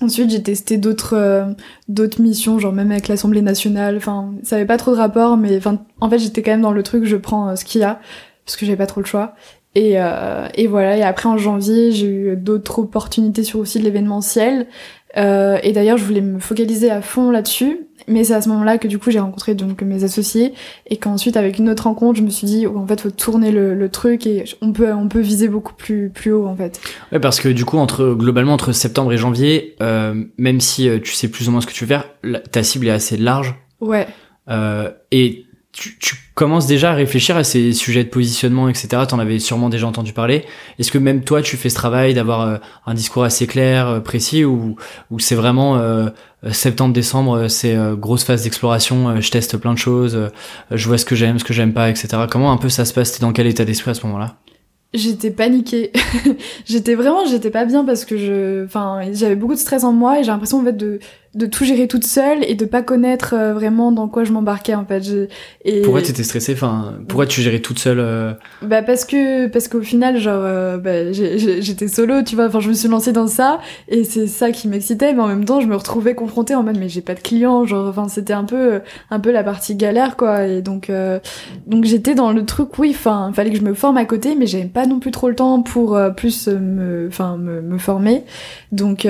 ensuite j'ai testé d'autres euh, d'autres missions, genre même avec l'Assemblée nationale. Enfin, ça avait pas trop de rapport, mais en fait, j'étais quand même dans le truc, je prends euh, ce qu'il y a parce que j'avais pas trop le choix. Et, et voilà. Et après en janvier, j'ai eu d'autres opportunités sur aussi de l'événementiel. et d'ailleurs, je voulais me focaliser à fond là-dessus. Mais c'est à ce moment-là que du coup j'ai rencontré donc mes associés et qu'ensuite avec une autre rencontre je me suis dit oh, en fait faut tourner le, le, truc et on peut on peut viser beaucoup plus plus haut en fait. Ouais parce que du coup entre globalement entre septembre et janvier euh, même si euh, tu sais plus ou moins ce que tu veux faire ta cible est assez large. Ouais. Euh, et tu, tu, commences déjà à réfléchir à ces sujets de positionnement, etc. T'en avais sûrement déjà entendu parler. Est-ce que même toi, tu fais ce travail d'avoir euh, un discours assez clair, euh, précis, ou, c'est vraiment euh, septembre-décembre, c'est grosse phase d'exploration, je teste plein de choses, je vois ce que j'aime, ce que j'aime pas, etc. Comment un peu ça se passe? T'es dans quel état d'esprit à ce moment-là? J'étais paniquée. j'étais vraiment, j'étais pas bien parce que je, enfin, j'avais beaucoup de stress en moi et j'ai l'impression en fait de de tout gérer toute seule et de pas connaître euh, vraiment dans quoi je m'embarquais en fait. Je, et... Pourquoi t'étais stressée Enfin, pourquoi tu gérais toute seule euh Bah parce que parce qu'au final, genre, euh, bah, j'étais solo, tu vois. Enfin, je me suis lancée dans ça et c'est ça qui m'excitait, mais en même temps, je me retrouvais confrontée en mode mais j'ai pas de clients, genre. Enfin, c'était un peu un peu la partie galère quoi. Et donc donc j'étais dans le truc, oui. Enfin, fallait que je me forme à côté, mais j'avais pas non plus trop le temps pour plus me, enfin me, me former. Donc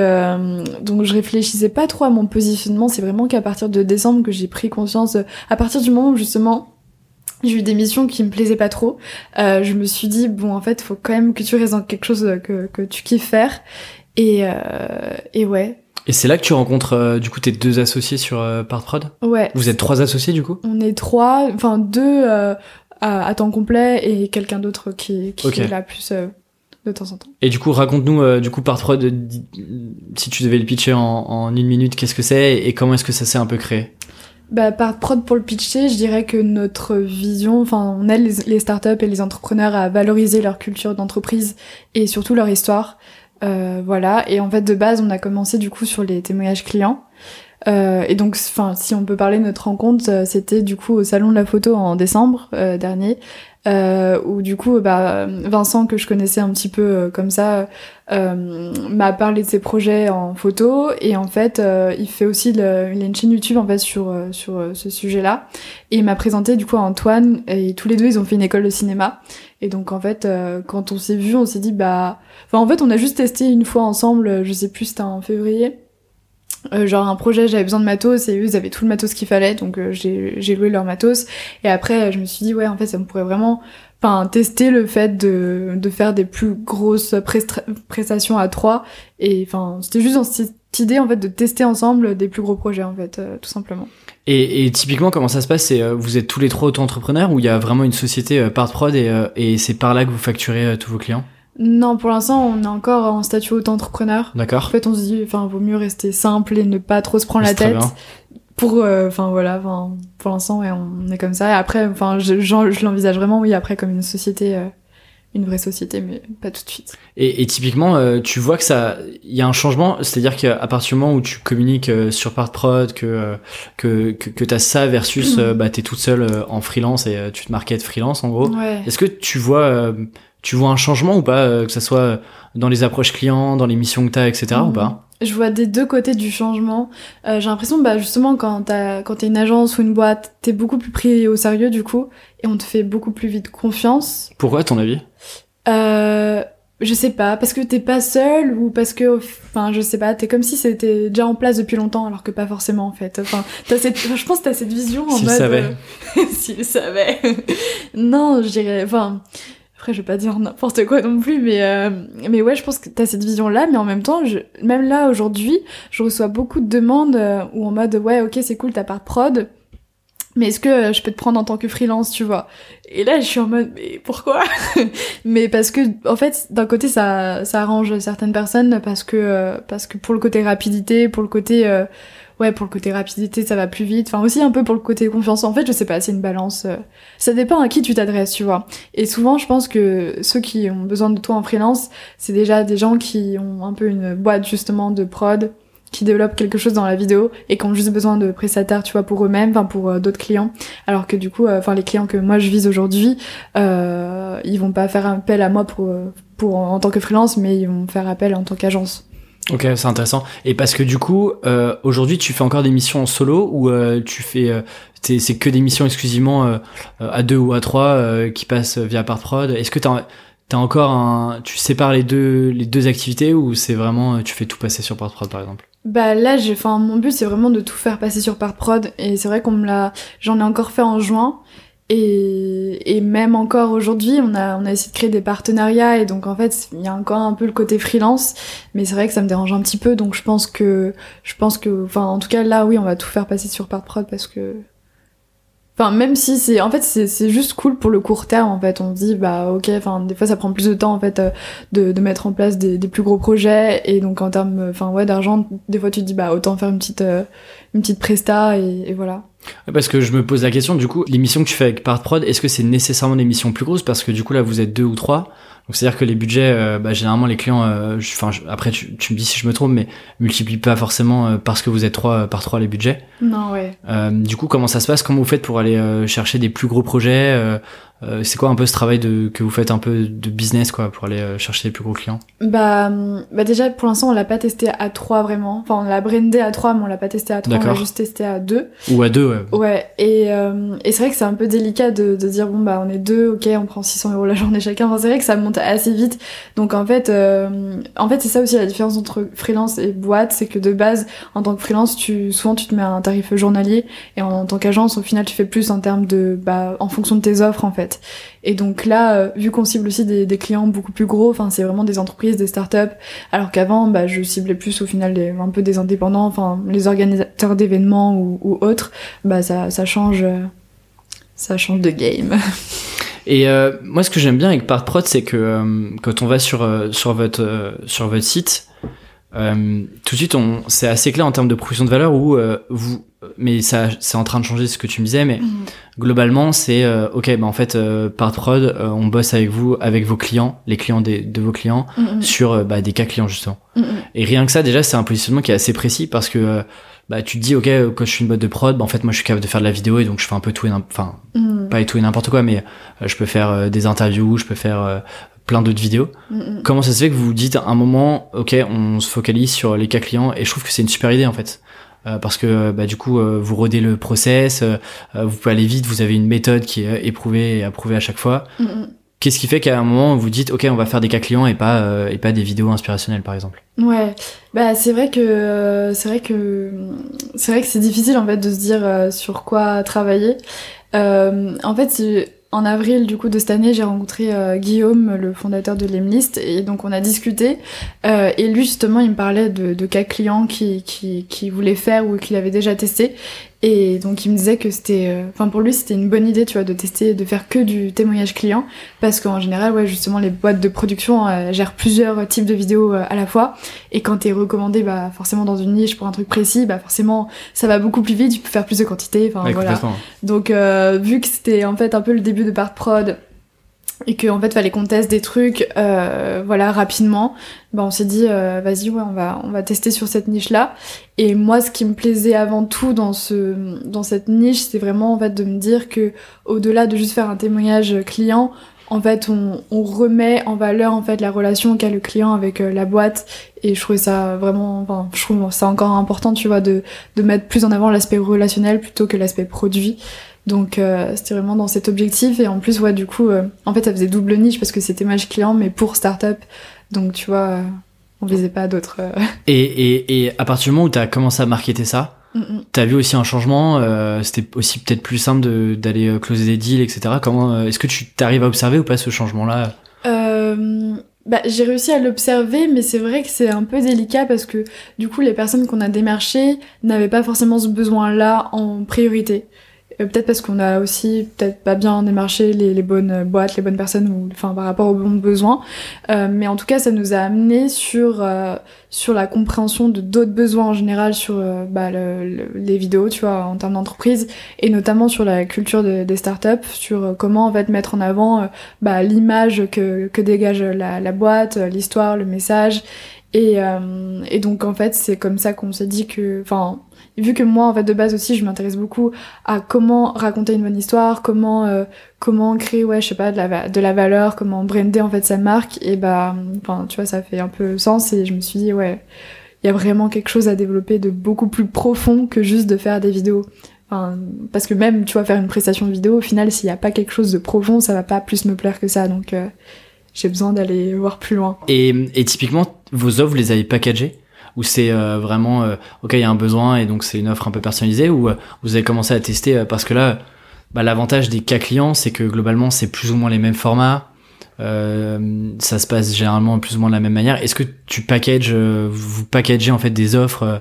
donc je réfléchissais pas trop à mon positionnement, c'est vraiment qu'à partir de décembre que j'ai pris conscience, à partir du moment où justement j'ai eu des missions qui me plaisaient pas trop, euh, je me suis dit bon en fait faut quand même que tu restes dans quelque chose que, que tu kiffes faire et, euh, et ouais. Et c'est là que tu rencontres euh, du coup tes deux associés sur euh, Partprod Ouais. Vous êtes trois associés du coup? On est trois, enfin deux à, à, temps complet et quelqu'un d'autre qui, qui est là plus de temps en temps. Et du coup, raconte-nous, euh, du coup, par trois, de, si tu devais le pitcher en, en une minute, qu'est-ce que c'est et comment est-ce que ça s'est un peu créé? Bah, par prod pour le pitcher, je dirais que notre vision, enfin, on aide les, les, startups et les entrepreneurs à valoriser leur culture d'entreprise et surtout leur histoire. Euh, voilà. Et en fait, de base, on a commencé du coup sur les témoignages clients. Euh, et donc, enfin, si on peut parler de notre rencontre, euh, c'était du coup au salon de la photo en décembre euh, dernier, euh, où du coup, bah, Vincent que je connaissais un petit peu euh, comme ça, m'a parlé de ses projets en photo. Et en fait, il fait aussi, il a une chaîne YouTube en fait sur sur ce sujet-là. Et il m'a présenté du coup à Antoine. Et tous les deux ils ont fait une école de cinéma. Et donc en fait, quand on s'est vu, on s'est dit bah, enfin en fait, on a juste testé une fois ensemble, je sais plus, c'était en février. Euh, genre un projet j'avais besoin de matos et eux ils avaient tout le matos qu'il fallait donc euh, j'ai loué leur matos. Et après je me suis dit ouais en fait ça me pourrait vraiment enfin tester le fait de, de faire des plus grosses prestations à trois. Et enfin c'était juste dans cette idée en fait de tester ensemble des plus gros projets en fait euh, tout simplement. Et, et, typiquement comment ça se passe? C'est vous êtes tous les trois auto-entrepreneurs ou il y a vraiment une société part prod et, et c'est par là que vous facturez tous vos clients? Non, pour l'instant, on est encore en statut auto-entrepreneur. D'accord. En fait, on se dit, enfin, vaut mieux rester simple et ne pas trop se prendre la tête. Pour, euh, enfin voilà, enfin pour l'instant, ouais, on est comme ça. Et après, enfin, je, je, l'envisage vraiment, oui, après comme une société, euh, une vraie société, mais pas tout de suite. Et, et typiquement, euh, tu vois que ça, il y a un changement, c'est-à-dire qu'à partir du moment où tu communiques sur Partprod, que que que, que t'as ça versus, bah t'es toute seule en freelance et tu te marketes freelance en gros. Ouais. Est-ce que tu vois tu vois un changement ou pas, euh, que ce soit dans les approches clients, dans les missions que tu as, etc. ou pas je vois des deux côtés du changement. Euh, j'ai l'impression, bah justement, quand t'es une agence ou une boîte, t'es beaucoup plus pris au sérieux du coup, et on te fait beaucoup plus vite confiance. Pourquoi, à ton avis euh, Je sais pas, parce que t'es pas seul ou parce que, enfin, je sais pas, t'es comme si c'était déjà en place depuis longtemps, alors que pas forcément en fait. Enfin, cette, je pense que t'as cette vision en mode. Savait. S'il savait. non, je dirais, enfin après, je vais pas dire n'importe quoi non plus, mais, euh, mais ouais, je pense que t'as cette vision-là, mais en même temps, je, même là, aujourd'hui, je reçois beaucoup de demandes euh, où en mode, ouais, ok, c'est cool, t'as de prod, mais est-ce que euh, je peux te prendre en tant que freelance, tu vois? Et là, je suis en mode, mais pourquoi? Mais parce que, en fait, d'un côté, ça, ça arrange certaines personnes parce que, parce que pour le côté rapidité, pour le côté ouais, pour le côté rapidité, ça va plus vite. Enfin, aussi un peu pour le côté confiance. En fait, je sais pas, c'est une balance. Euh, ça dépend à qui tu t'adresses, tu vois. Et souvent, je pense que ceux qui ont besoin de toi en freelance, c'est déjà des gens qui ont un peu une boîte, justement, de prod, qui développent quelque chose dans la vidéo et qui ont juste besoin de prestataires, tu vois, pour eux-mêmes, enfin, pour euh, d'autres clients. Alors que du coup, euh, enfin, les clients que moi je vise aujourd'hui, euh, ils vont pas faire appel à moi pour, pour, en tant que freelance, mais ils vont faire appel en tant qu'agence. Ok, c'est intéressant. Et parce que du coup, euh, aujourd'hui, tu fais encore des missions en solo ou euh, tu fais, euh, c'est que des missions exclusivement euh, à deux ou à trois euh, qui passent via Partprod. Est-ce que t'as as encore un, tu sépares les deux les deux activités ou c'est vraiment tu fais tout passer sur Partprod par exemple? Bah là, j'ai, enfin, mon but c'est vraiment de tout faire passer sur Partprod et c'est vrai qu'on me l'a, j'en ai encore fait en juin et, et même encore aujourd'hui, on a, on a essayé de créer des partenariats et donc en fait, il y a encore un peu le côté freelance, mais c'est vrai que ça me dérange un petit peu, donc je pense que, je pense que, enfin, en tout cas là, oui, on va tout faire passer sur Partprod parce que Enfin, même si c'est, en fait, c'est juste cool pour le court terme, en fait. On dit, bah, ok, enfin, des fois, ça prend plus de temps, en fait, euh, de, de mettre en place des, des plus gros projets. Et donc, en termes, enfin, ouais, d'argent, des fois, tu te dis, bah, autant faire une petite, euh, une petite presta et, et, voilà. Parce que je me pose la question, du coup, les missions que tu fais avec Partprod, est-ce que c'est nécessairement des missions plus grosses? Parce que du coup, là, vous êtes deux ou trois. Donc c'est-à-dire que les budgets, euh, bah, généralement les clients, euh, enfin après tu, tu me dis si je me trompe, mais multiplient pas forcément euh, parce que vous êtes trois euh, par trois les budgets. Non, ouais. Euh, du coup, comment ça se passe? Comment vous faites pour aller euh, chercher des plus gros projets C'est quoi un peu ce travail de, que vous faites un peu de business quoi pour aller euh, chercher les plus gros clients? Bah, hum, bah déjà, pour l'instant, on l'a pas testé à 3 vraiment. Enfin, on l'a brandé à 3, mais on l'a pas testé à 3, on l'a juste testé à 2. Ou à deux ouais. Ouais, et, euh, et c'est vrai que c'est un peu délicat de, de dire, bon, bah, on est deux, ok, on prend 600 euros la journée chacun. Enfin, c'est vrai que ça monte assez vite. Donc, en fait, euh, en fait, c'est ça aussi la différence entre freelance et boîte, c'est que de base, en tant que freelance, tu, souvent, tu te mets à un tarif journalier, et en, en tant qu'agence, au final, tu fais plus en termes de, bah, en fonction de tes offres, en fait. Et donc là, euh, vu qu'on cible aussi des, clients beaucoup plus gros, enfin, c'est vraiment des entreprises, des startups, alors qu'avant, bah, je ciblais plus au final un peu des indépendants, enfin, les organisateurs d'événements ou, autres, bah, ça, ça change, euh, ça change de game. Et euh, moi, ce que j'aime bien avec PartProd, c'est que quand on va sur sur votre sur votre site, euh, tout de suite, on c'est assez clair en termes de proposition de valeur où euh, vous, mais ça c'est en train de changer ce que tu me disais, mais globalement, c'est euh, ok, bah en fait, euh, PartProd, euh, on bosse avec vous, avec vos clients, les clients des, de vos clients, Mhm. sur euh, bah, des cas clients justement. Mhm. Et rien que ça, déjà, c'est un positionnement qui est assez précis parce que bah, tu te dis, ok, quand je suis une boîte de prod, bah, en fait, moi, je suis capable de faire de la vidéo et donc je fais un peu tout et enfin, Mhm. pas et tout et n'importe quoi, mais euh, je peux faire des interviews, je peux faire euh, plein d'autres vidéos. Mhm. Comment ça se fait que vous vous dites à un moment, ok, on se focalise sur les cas clients et je trouve que c'est une super idée en fait. Euh, parce que euh, bah, du coup, euh, vous rodez le process, euh, vous pouvez aller vite, vous avez une méthode qui est éprouvée et approuvée à chaque fois. Mhm. Qu'est-ce qui fait qu'à un moment vous dites, ok, on va faire des cas clients et pas et pas des vidéos inspirationnelles par exemple? Ouais, bah c'est vrai que c'est vrai que c'est vrai que c'est difficile en fait de se dire sur quoi travailler. En fait, en avril du coup de cette année, j'ai rencontré euh, Guillaume, le fondateur de Lemlist, et donc on a discuté. Euh, et lui justement, il me parlait de, cas clients qui qui qui voulait faire ou qu'il avait déjà testé. Et donc il me disait que c'était, euh, enfin pour lui c'était une bonne idée, tu vois, de tester, de faire que du témoignage client, parce qu'en général, ouais, justement les boîtes de production euh, gèrent plusieurs types de vidéos euh, à la fois. Et quand t'es recommandé, bah, forcément dans une niche pour un truc précis, bah, forcément, ça va beaucoup plus vite, tu peux faire plus de quantité, enfin, Ouais, voilà. Donc, euh, vu que c'était, en fait, un peu le début de part prod, et qu'en fait, fallait qu'on teste des trucs, euh, voilà, rapidement, bah, on s'est dit, euh, vas-y, ouais, on va, on va tester sur cette niche-là. Et moi, ce qui me plaisait avant tout dans ce, dans cette niche, c'est vraiment, en fait, de me dire que, au-delà de juste faire un témoignage client, en fait, on, on remet en valeur en fait la relation qu'a le client avec euh, la boîte et je trouvais ça vraiment, enfin, je trouve ça encore important, tu vois, de, de mettre plus en avant l'aspect relationnel plutôt que l'aspect produit. Donc euh, c'était vraiment dans cet objectif et en plus ouais du coup euh, en fait ça faisait double niche parce que c'était match client mais pour startup donc tu vois euh, on visait pas d'autres. euh, Et, et, et à partir du moment où tu as commencé à marketer ça, mm, mm. T'as vu aussi un changement euh, C'était aussi peut-être plus simple d'aller closer des deals, etc. Comment est-ce que tu t'arrives à observer ou pas ce changement-là? Euh, bah, j'ai réussi à l'observer, mais c'est vrai que c'est un peu délicat parce que du coup, les personnes qu'on a démarchées n'avaient pas forcément ce besoin-là en priorité. Euh, peut-être parce qu'on a aussi peut-être pas bien démarché les, bonnes boîtes, les bonnes personnes, ou enfin par rapport aux bons besoins. Euh, mais en tout cas, ça nous a amené sur euh, sur la compréhension de d'autres besoins en général sur euh, bah, le- le- les vidéos, tu vois, en termes d'entreprise, et notamment sur la culture de- des startups, sur euh, comment en fait mettre en avant euh, bah, l'image que, que dégage la, la boîte, euh, l'histoire, le message. Et, euh, et donc en fait c'est comme ça qu'on s'est dit que, enfin, vu que moi en fait de base aussi je m'intéresse beaucoup à comment raconter une bonne histoire, comment euh, comment créer ouais je sais pas de la de la valeur, comment brander en fait sa marque et bah enfin tu vois ça fait un peu sens et je me suis dit ouais il y a vraiment quelque chose à développer de beaucoup plus profond que juste de faire des vidéos. Enfin, parce que même, tu vois, faire une prestation de vidéo, au final, s'il n'y a pas quelque chose de profond, ça va pas plus me plaire que ça. Donc, euh, j'ai besoin d'aller voir plus loin. et, et typiquement, vos offres, vous les avez packagées? Ou c'est euh, vraiment, euh, ok, il y a un besoin et donc c'est une offre un peu personnalisée Ou euh, vous avez commencé à tester Parce que là, bah, l'avantage des cas clients, c'est que globalement, c'est plus ou moins les mêmes formats. Ça se passe généralement plus ou moins de la même manière. Est-ce que tu packages, vous packagez en fait des offres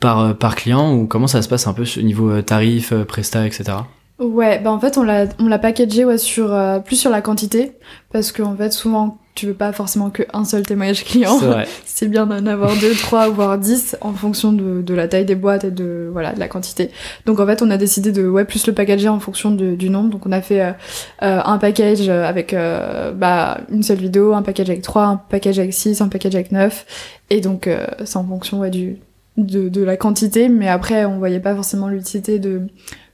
par, par client ou comment ça se passe un peu ce niveau tarif, presta, etc. Ouais, bah en fait on l'a on l'a packagé ouais sur plus sur la quantité parce que en fait souvent tu veux pas forcément qu'un seul témoignage client. C'est bien d'en avoir deux, trois, voire dix en fonction de, de la taille des boîtes et de voilà de la quantité. Donc en fait on a décidé de ouais plus le packager en fonction de- du nombre. Donc on a fait euh, euh, un package avec euh, bah une seule vidéo, un package avec trois, un package avec six, un package avec neuf. Et donc euh, c'est en fonction ouais du de, de la quantité, mais après on voyait pas forcément l'utilité de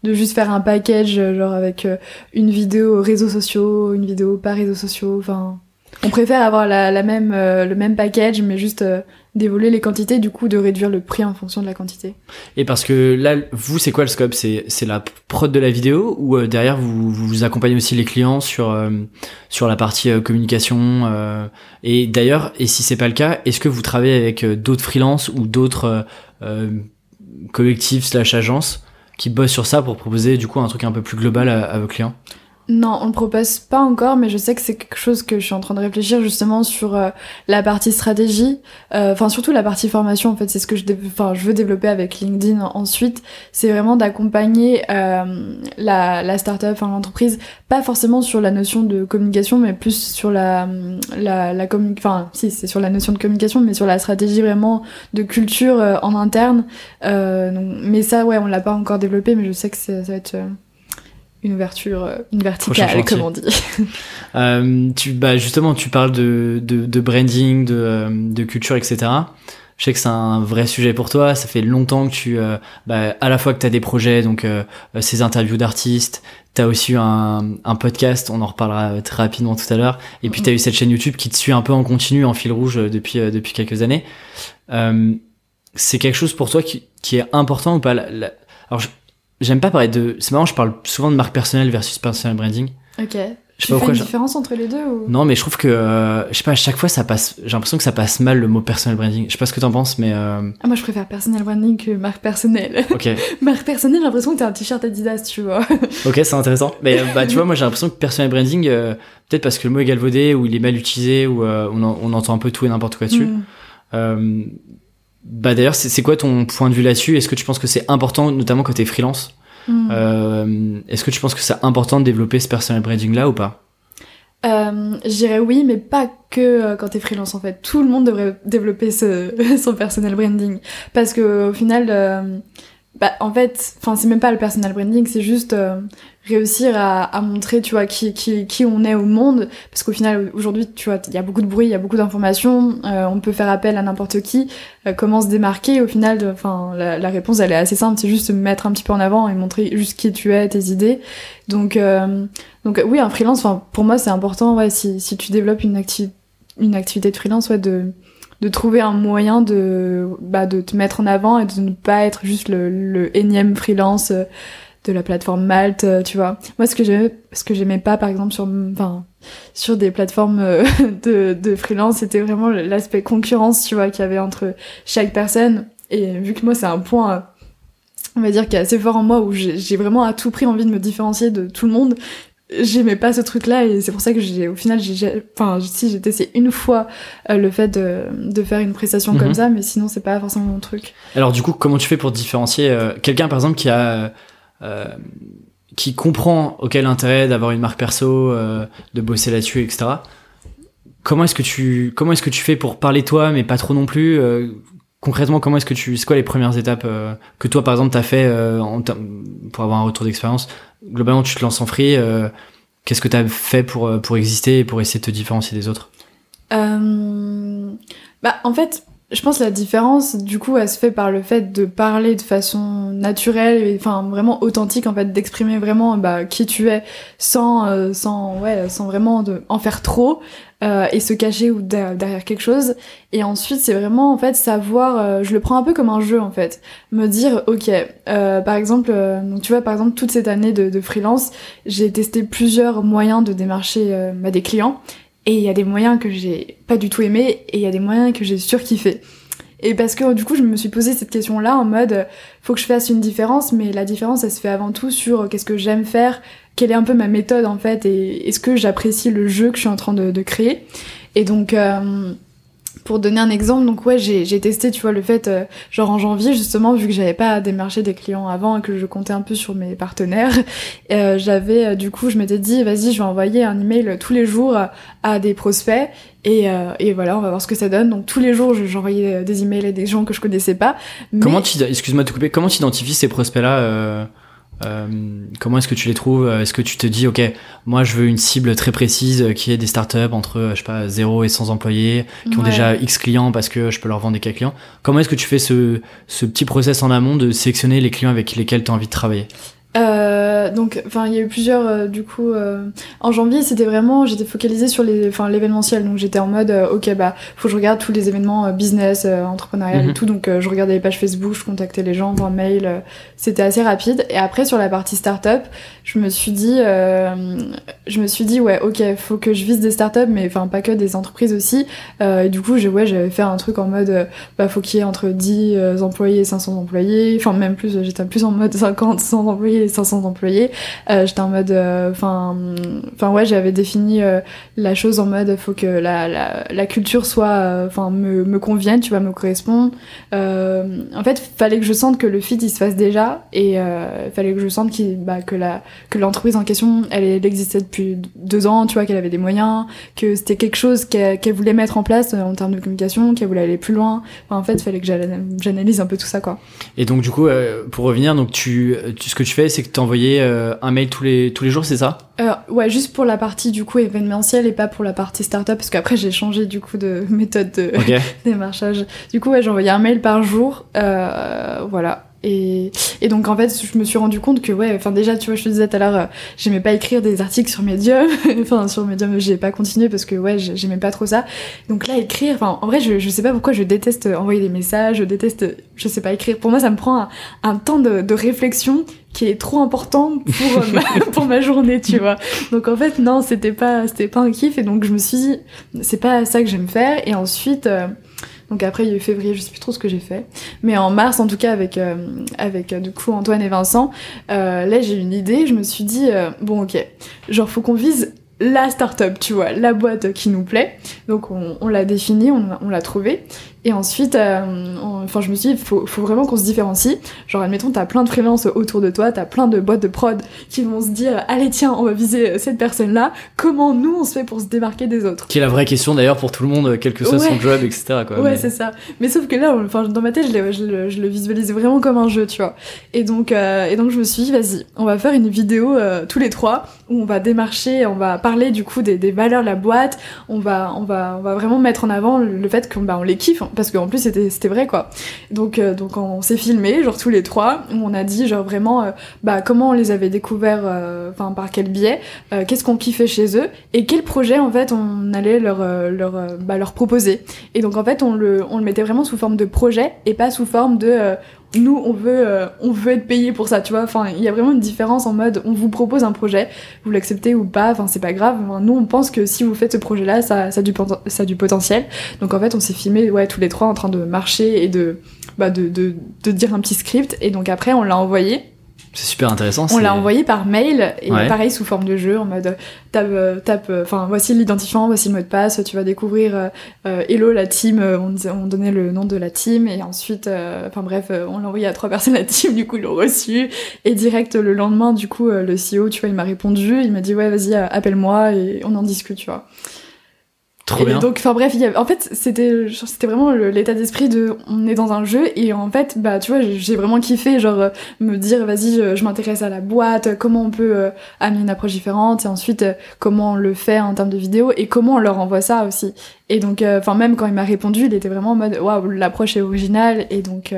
de juste faire un package euh, genre avec euh, une vidéo réseaux sociaux, une vidéo pas réseaux sociaux, enfin on préfère avoir la, même euh, le même package mais juste euh, d'évoluer les quantités du coup de réduire le prix en fonction de la quantité. Et parce que là, vous, c'est quoi le scope? C'est la prod de la vidéo ou euh, derrière vous, vous accompagnez aussi les clients sur euh, la partie communication Et d'ailleurs, et si c'est pas le cas, est-ce que vous travaillez avec d'autres freelances ou d'autres collectifs slash agences qui bossent sur ça pour proposer du coup un truc un peu plus global à vos clients? Non, on le propose pas encore, mais je sais que c'est quelque chose que je suis en train de réfléchir justement sur euh, la partie stratégie, euh, enfin surtout la partie formation. En fait, c'est ce que je, je veux développer avec LinkedIn ensuite. C'est vraiment d'accompagner euh, la, la startup, enfin l'entreprise, pas forcément sur la notion de communication, mais plus sur la la, la commu- enfin si c'est sur la notion de communication, mais sur la stratégie vraiment de culture euh, en interne. Euh, donc, mais ça, ouais, on l'a pas encore développé, mais je sais que ça va être euh, une ouverture, euh, une verticale, comme on dit. Euh, tu, bah justement, tu parles de, de, de branding, de, euh, de culture, etc. Je sais que c'est un vrai sujet pour toi. Ça fait longtemps que tu, euh, bah, à la fois que tu as des projets, donc euh, ces interviews d'artistes, tu as aussi eu un, un podcast, on en reparlera très rapidement tout à l'heure, et puis tu as eu cette chaîne YouTube qui te suit un peu en continu, en fil rouge depuis, euh, depuis quelques années. Euh, c'est quelque chose pour toi qui, qui est important ou pas? La- la- Alors, je- j'aime pas parler de... C'est marrant, je parle souvent de marque personnelle versus personal branding. Ok. Je sais Tu pas fais pourquoi une je- différence entre les deux ou... Non, mais je trouve que, euh, je sais pas, à chaque fois ça passe, j'ai l'impression que ça passe mal le mot personal branding. Je sais pas ce que t'en penses, mais euh, Ah, moi, je préfère personal branding que marque personnelle. ok, marque personnelle, j'ai l'impression que t'as un t-shirt Adidas, tu vois. ok, c'est intéressant. Mais euh, bah, tu vois, moi j'ai l'impression que personal branding, euh, peut-être parce que le mot est galvaudé ou il est mal utilisé ou euh, on, en- on entend un peu tout et n'importe quoi dessus. Mm. Bah d'ailleurs, c'est quoi ton point de vue là-dessus? Est-ce que tu penses que c'est important, notamment quand t'es freelance? Mm. euh, Est-ce que tu penses que c'est important de développer ce personal branding là ou pas? Euh, je dirais oui, mais pas que euh, quand t'es freelance en fait. Tout le monde devrait développer ce, son personal branding. Parce que au final, euh, bah, en fait, enfin c'est même pas le personal branding, c'est juste réussir à, à montrer, tu vois, qui, qui, qui on est au monde. Parce qu'au final, aujourd'hui, tu vois, il y a beaucoup de bruit, il y a beaucoup d'informations, euh, on peut faire appel à n'importe qui. Euh, comment se démarquer Au final, enfin, la, la réponse elle est assez simple, c'est juste se mettre un petit peu en avant et montrer juste qui tu es, tes idées. Donc euh, donc oui, un freelance, enfin pour moi c'est important, ouais, si, si tu développes une, acti une activité de freelance, ouais, de, de trouver un moyen de, bah, de te mettre en avant et de ne pas être juste le, le énième freelance euh, de la plateforme Malte, euh, tu vois. Moi ce que j'aimais, ce que j'aimais pas par exemple sur, enfin, sur des plateformes euh, de, de freelance, c'était vraiment l'aspect concurrence, tu vois, qu'il y avait entre chaque personne. Et vu que moi c'est un point euh, on va dire, qui est assez fort en moi, où j'ai vraiment à tout prix envie de me différencier de tout le monde. J'aimais pas ce truc-là et c'est pour ça que j'ai, au final, j'ai, enfin, si j'ai testé une fois euh, le fait de, de faire une prestation Mhm. comme ça, mais sinon c'est pas forcément mon truc. Alors du coup, comment tu fais pour différencier euh, quelqu'un par exemple qui a qui comprend auquel intérêt d'avoir une marque perso, euh, de bosser là-dessus, etc. Comment est-ce que tu comment est-ce que tu fais pour parler toi, mais pas trop non plus euh, Concrètement, comment est-ce que tu c'est quoi les premières étapes euh, que toi par exemple t'as fait euh, pour avoir un retour d'expérience? Globalement, tu te lances en free. euh, Qu'est-ce que t'as fait pour euh, pour exister et pour essayer de te différencier des autres? Euh, bah, en fait, je pense que la différence, du coup, elle se fait par le fait de parler de façon naturelle, enfin vraiment authentique, en fait, d'exprimer vraiment bah, qui tu es, sans, euh, sans, ouais, sans vraiment en faire trop euh, et se cacher ou der- derrière quelque chose. Et ensuite, c'est vraiment en fait savoir. euh, je le prends un peu comme un jeu, en fait, me dire, ok, euh, par exemple, donc tu vois, par exemple, toute cette année de, freelance, j'ai testé plusieurs moyens de démarcher bah, des clients. Et il y a des moyens que j'ai pas du tout aimé et il y a des moyens que j'ai surkiffé. Et parce que du coup, je me suis posé cette question-là en mode, faut que je fasse une différence, mais la différence, elle se fait avant tout sur euh, qu'est-ce que j'aime faire, quelle est un peu ma méthode en fait, et est-ce que j'apprécie le jeu que je suis en train de, de créer. Et donc, euh, pour donner un exemple, donc ouais, j'ai testé, tu vois, le fait, euh, genre en janvier, justement, vu que j'avais pas démarché des clients avant et que je comptais un peu sur mes partenaires, euh, j'avais, euh, du coup, je m'étais dit, vas-y, je vais envoyer un email tous les jours à des prospects et, et, voilà, on va voir ce que ça donne. Donc tous les jours, j'envoyais des emails à des gens que je connaissais pas. Comment tu, excuse-moi de te couper, comment tu identifies ces prospects-là euh, comment est-ce que tu les trouves? Est-ce que tu te dis, ok, moi je veux une cible très précise qui est des startups entre, euh, je sais pas, 0 et 100 employés, qui ont déjà X clients parce que je peux leur vendre des cas clients? Comment est-ce que tu fais ce, ce petit process en amont de sélectionner les clients avec lesquels tu as envie de travailler? Euh, donc, enfin, il y a eu plusieurs, euh, du coup, euh, en janvier, c'était vraiment, j'étais focalisée sur les, enfin, l'événementiel. Donc, j'étais en mode, ok, bah, faut que je regarde tous les événements business, entrepreneurial et mhm. tout. Donc, je regardais les pages Facebook, je contactais les gens par mail. c'était assez rapide. Et après, sur la partie startup, je me suis dit, je me suis dit, ouais, ok, faut que je vise des startups, mais enfin, pas que des entreprises aussi. et du coup, j'ai, ouais, j'avais fait un truc en mode, bah, faut qu'il y ait entre 10 employés et 500 employés. Enfin, même plus, j'étais plus en mode 50, 100 employés les 500 employés. Euh, j'étais en mode, euh, enfin, enfin ouais, j'avais défini euh, la chose en mode, faut que la, la, culture soit, enfin, me, me convienne, tu vois, me correspond. en fait, fallait que je sente que le fit il se fasse déjà et fallait que je sente qu'il, bah, que la, que l'entreprise en question, elle, existait depuis deux ans, tu vois, qu'elle avait des moyens, que c'était quelque chose qu'elle voulait mettre en place en termes de communication, qu'elle voulait aller plus loin. en fait, fallait que j'analyse un peu tout ça, quoi. Et donc, du coup, pour revenir, donc tu, tu, ce que tu fais, c'est que tu envoyais euh, un mail tous les, tous les jours, c'est ça? Euh, Ouais, juste pour la partie du coup événementielle et pas pour la partie startup, parce qu'après j'ai changé du coup de méthode de démarchage. Du coup, ouais, j'envoyais un mail par jour. Euh, voilà. Et, et, donc en fait, je me suis rendu compte que ouais, enfin déjà, tu vois, je te disais tout à l'heure, euh, j'aimais pas écrire des articles sur Medium, enfin sur Medium, j'ai pas continué parce que ouais, j'aimais pas trop ça. Donc là, écrire, enfin en vrai, je, sais pas pourquoi je déteste envoyer des messages, je déteste, je sais pas écrire. Pour moi, ça me prend un, temps de, de, réflexion qui est trop important pour euh, ma, pour ma journée, tu vois. Donc en fait, non, c'était pas c'était pas un kiff et donc je me suis dit, c'est pas ça que j'aime faire. Et ensuite. Euh, donc après, il y a eu février, je sais plus trop ce que j'ai fait. Mais en mars, en tout cas, avec, euh, avec euh, du coup Antoine et Vincent, euh, là j'ai eu une idée. Je me suis dit, bon ok, genre faut qu'on vise la start-up, tu vois, la boîte qui nous plaît. Donc on, on l'a définie, on, on l'a trouvée. Et ensuite, euh, enfin, je me suis dit, il faut, faut, vraiment qu'on se différencie. Genre, admettons, t'as plein de freelances autour de toi, t'as plein de boîtes de prod qui vont se dire, allez, tiens, on va viser cette personne-là. Comment nous, on se fait pour se démarquer des autres? Qui est la vraie question d'ailleurs pour tout le monde, quel que soit son job, etc. Quoi, ouais, c'est ça. Mais sauf que là, enfin, dans ma tête, je, je, je, le visualisais vraiment comme un jeu, tu vois. Et donc, euh, et donc, je me suis dit, vas-y, on va faire une vidéo euh, tous les trois où on va démarcher, on va parler du coup des, des valeurs de la boîte, on va, on va, on va vraiment mettre en avant le, fait qu'on bah, on les kiffe parce qu'en plus c'était vrai quoi. Donc euh, donc on s'est filmé genre tous les trois, on a dit genre vraiment euh, bah comment on les avait découverts, euh, enfin par quel biais, qu'est-ce qu'on kiffait chez eux et quel projet en fait on allait leur leur bah, leur proposer. Et donc en fait on le on le mettait vraiment sous forme de projet et pas sous forme de nous on veut on veut être payé pour ça tu vois. Enfin il y a vraiment une différence en mode on vous propose un projet vous l'acceptez ou pas enfin c'est pas grave. Nous on pense que si vous faites ce projet là ça ça a du ça du potentiel. Donc en fait on s'est filmé ouais tous les trois en train de marcher et de bah de, de de dire un petit script. Et donc après on l'a envoyé c'est super intéressant. On l'a envoyé par mail et pareil sous forme de jeu en mode tape, euh, tape, euh, enfin voici l'identifiant, voici le mot de passe, tu vas découvrir euh, Hello la team, on, on, donnait le nom de la team et ensuite, enfin bref, on l'a envoyé à trois personnes la team, du coup ils l'ont reçu et direct le lendemain du coup le CEO, tu vois, il m'a répondu, il m'a dit ouais vas-y appelle-moi et on en discute, tu vois. Trop bien. Donc, enfin bref, y en fait, c'était, c'était vraiment l'état d'esprit de, on est dans un jeu et en fait, bah tu vois, j'ai vraiment kiffé, genre euh, me dire, vas-y, je, m'intéresse à la boîte, comment on peut euh, amener une approche différente et ensuite euh, comment on le fait en termes de vidéo et comment on leur envoie ça aussi. Et donc, enfin même quand il m'a répondu, il était vraiment en mode, waouh, l'approche est originale et donc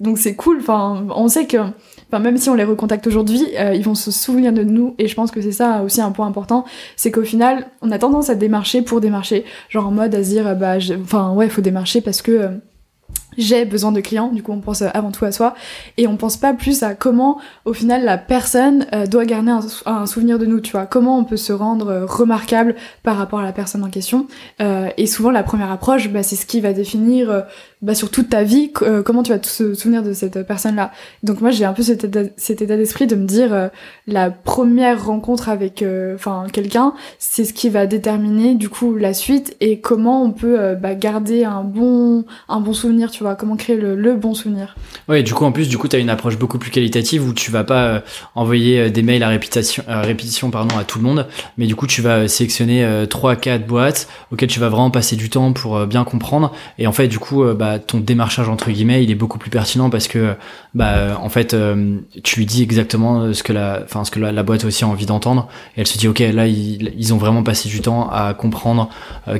donc c'est cool. Enfin, on sait que enfin même si on les recontacte aujourd'hui, euh, ils vont se souvenir de nous et je pense que c'est ça aussi un point important, c'est qu'au final, on a tendance à démarcher pour démarcher, genre en mode à se dire bah enfin ouais, faut démarcher parce que euh, j'ai besoin de clients, du coup on pense avant tout à soi, et on pense pas plus à comment au final la personne euh, doit garder un, souvenir de nous, tu vois, comment on peut se rendre euh, remarquable par rapport à la personne en question. Euh, et souvent la première approche, bah, c'est ce qui va définir bah, sur toute ta vie comment tu vas te souvenir de cette personne-là. Donc moi j'ai un peu cet état, d'esprit de me dire la première rencontre avec enfin quelqu'un, c'est ce qui va déterminer du coup la suite et comment on peut bah, garder un bon un bon souvenir, tu vois comment créer le, bon souvenir. Ouais, du coup, en plus, du coup, tu as une approche beaucoup plus qualitative où tu vas pas euh, envoyer euh, des mails à répétition, répétition pardon, à tout le monde, mais du coup, tu vas sélectionner euh, trois, quatre boîtes auxquelles tu vas vraiment passer du temps pour bien comprendre. Et en fait, du coup, bah, ton démarchage entre guillemets, il est beaucoup plus pertinent parce que, bah, en fait, tu lui dis exactement ce que la, enfin, ce que la, boîte aussi a envie d'entendre. Et elle se dit, ok, là, ils, ils, ont vraiment passé du temps à comprendre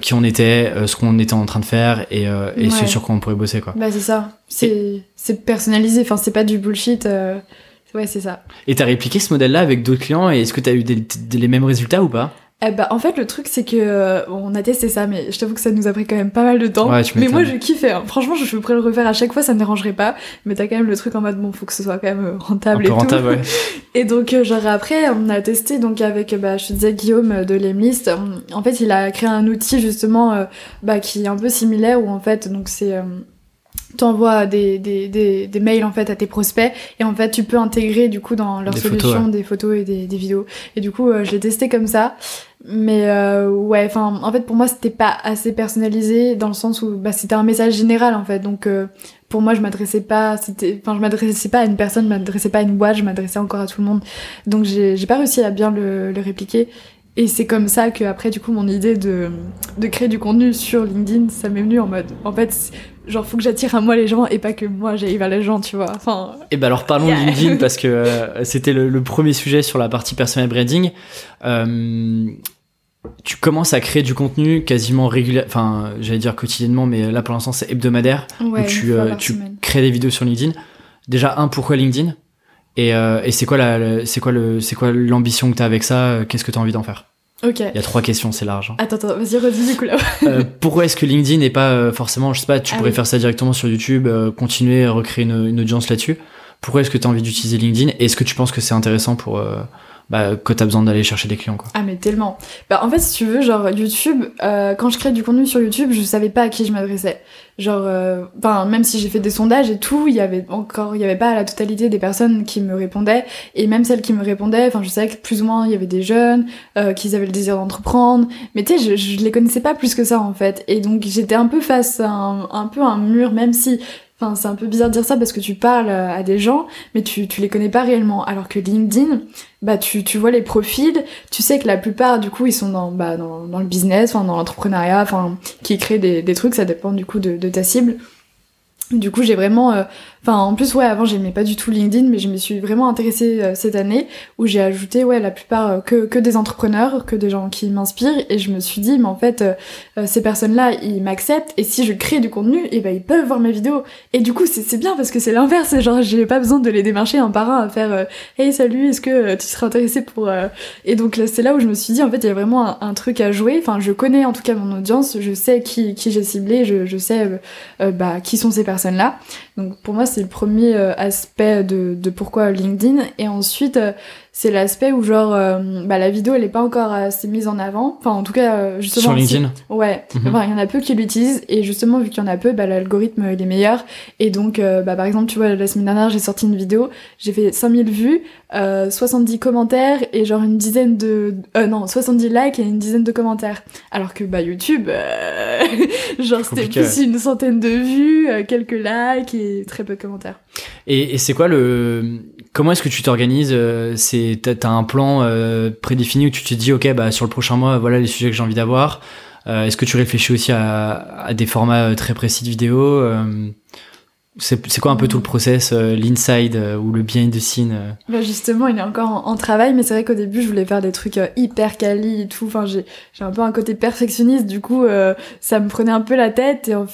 qui on était, ce qu'on était en train de faire et, et ce sur quoi on pourrait bosser, quoi. Bah, c'est ça. C'est c'est personnalisé. Enfin, c'est pas du bullshit. Euh, ouais, c'est ça. Et t'as répliqué ce modèle-là avec d'autres clients et est-ce que t'as eu des, les mêmes résultats ou pas? Eh bah, en fait, le truc, c'est que euh, on a testé ça, mais je t'avoue que ça nous a pris quand même pas mal de temps. mais moi, je kiffais. Hein. Franchement, je pourrais le refaire à chaque fois, ça me dérangerait pas. Mais t'as quand même le truc en mode bon, faut que ce soit quand même euh, rentable et rentable, Ouais. et donc, genre après, on a testé donc avec, bah, je te disais Guillaume de Lemlist. En fait, il a créé un outil justement, bah, qui est un peu similaire où en fait, donc c'est t'envoies des, des, des, des, mails en fait à tes prospects. Et en fait tu peux intégrer du coup dans leur solution des photos et des, des, vidéos. Et du coup euh, je l'ai testé comme ça. Mais euh, ouais enfin en fait pour moi c'était pas assez personnalisé dans le sens où bah, c'était un message général en fait. Donc euh, pour moi je m'adressais pas c'était enfin je m'adressais pas à une personne je m'adressais pas à une boîte je m'adressais encore à tout le monde. Donc j'ai j'ai pas réussi à bien le, le répliquer et c'est comme ça que après du coup mon idée de, de créer du contenu sur LinkedIn ça m'est venu en mode en fait genre faut que j'attire à moi les gens et pas que moi j'aille vers les gens tu vois. Enfin et eh ben alors parlons de LinkedIn parce que euh, c'était le, premier sujet sur la partie personal branding. Euh, tu commences à créer du contenu quasiment régulier enfin j'allais dire quotidiennement mais là pour l'instant c'est hebdomadaire. Où tu, euh, tu crées des vidéos sur LinkedIn. Déjà un pourquoi LinkedIn? Et, et c'est quoi la, c'est quoi le c'est quoi l'ambition que tu as avec ça? Qu'est-ce que tu as envie d'en faire? Ok. Il y a trois questions, c'est large. Hein. Attends, attends, vas-y, redis du coup là. euh, pourquoi est-ce que LinkedIn n'est pas euh, forcément, je sais pas, tu ah pourrais faire ça directement sur YouTube, euh, continuer à recréer une, une audience là-dessus? Pourquoi est-ce que tu as envie d'utiliser LinkedIn? Et est-ce que tu penses que c'est intéressant pour euh, bah, que t'as besoin d'aller chercher des clients quoi. Ah mais tellement. Bah en fait si tu veux genre YouTube, euh, quand je crée du contenu sur YouTube, je savais pas à qui je m'adressais. Genre, euh, enfin même si j'ai fait des sondages et tout, il y avait encore, il y avait pas la totalité des personnes qui me répondaient et même celles qui me répondaient, enfin je savais que plus ou moins il y avait des jeunes, euh, qui avaient le désir d'entreprendre, mais tu sais je, je les connaissais pas plus que ça en fait et donc j'étais un peu face à un, un peu un mur même si Enfin, c'est un peu bizarre de dire ça parce que tu parles à des gens, mais tu, tu les connais pas réellement. Alors que LinkedIn, bah tu, tu vois les profils, tu sais que la plupart du coup ils sont dans, bah, dans, dans le business, enfin dans l'entrepreneuriat, enfin qui créent des, des trucs, ça dépend du coup de, de ta cible. Du coup, j'ai vraiment, euh, enfin, en plus, ouais, avant, j'aimais pas du tout LinkedIn, mais je me suis vraiment intéressée euh, cette année où j'ai ajouté, ouais, la plupart euh, que que des entrepreneurs, que des gens qui m'inspirent, et je me suis dit, mais en fait, ces personnes-là, ils m'acceptent, et si je crée du contenu, et eh ben ils peuvent voir mes vidéos. Et du coup, c'est bien parce que c'est l'inverse, genre, j'ai pas besoin de les démarcher un par un à faire, hey, salut, est-ce que tu serais intéressé pour Et donc là, c'est là où je me suis dit, en fait, il y a vraiment un, un, truc à jouer. Enfin, je connais en tout cas mon audience, je sais qui qui j'ai ciblé, je je sais, bah, qui sont ces personnes là Donc pour moi, c'est le premier euh, aspect de, pourquoi LinkedIn. Et ensuite, euh, c'est l'aspect où genre euh, bah, la vidéo elle est pas encore assez mise en avant. Enfin en tout cas euh, justement sur LinkedIn. Ouais. Mhm. il y en a peu qui l'utilisent. Et justement vu qu'il y en a peu bah, l'algorithme il est meilleur. Et donc euh, bah, par exemple tu vois la semaine dernière j'ai sorti une vidéo. J'ai fait 5000 vues 70 commentaires et genre une dizaine de non 70 likes et une dizaine de commentaires. Alors que bah YouTube genre c'était plus une centaine de vues quelques likes et très peu de commentaires. Et, et c'est quoi le comment est-ce que tu t'organises c'est t'as un plan euh, prédéfini où tu te dis ok bah sur le prochain mois voilà les sujets que j'ai envie d'avoir euh, est-ce que tu réfléchis aussi à, des formats euh, très précis de vidéo c'est quoi un peu tout le process, l'inside ou le behind the scene bah Justement, il est encore en, travail, mais c'est vrai qu'au début, je voulais faire des trucs hyper quali et tout. Enfin, j'ai un peu un côté perfectionniste, du coup, ça me prenait un peu la tête. Et en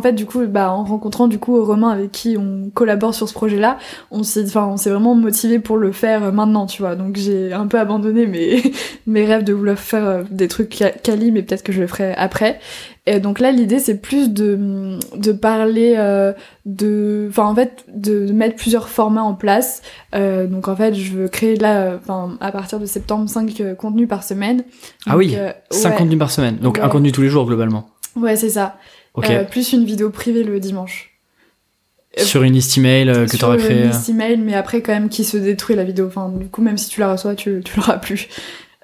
fait, du coup, bah, en rencontrant du coup Romain avec qui on collabore sur ce projet-là, on s'est, enfin, on s'est vraiment motivé pour le faire euh, maintenant, tu vois. Donc j'ai un peu abandonné mes mes rêves de vouloir faire euh, des trucs quali, mais peut-être que je le ferai après. Et donc là, l'idée c'est plus de de parler euh, de, enfin en fait, de mettre plusieurs formats en place. Euh, donc en fait, je veux créer là, enfin à partir de septembre, 5 contenus par semaine. ah oui, 5 contenus par semaine. Donc un contenu tous les jours globalement. Ouais, c'est ça. Euh, plus une vidéo privée le dimanche. Euh, sur une liste email euh, que tu aurais créée. Sur une liste email, mais après quand même qui se détruit la vidéo. Enfin, du coup, même si tu la reçois, tu, tu l'auras plus.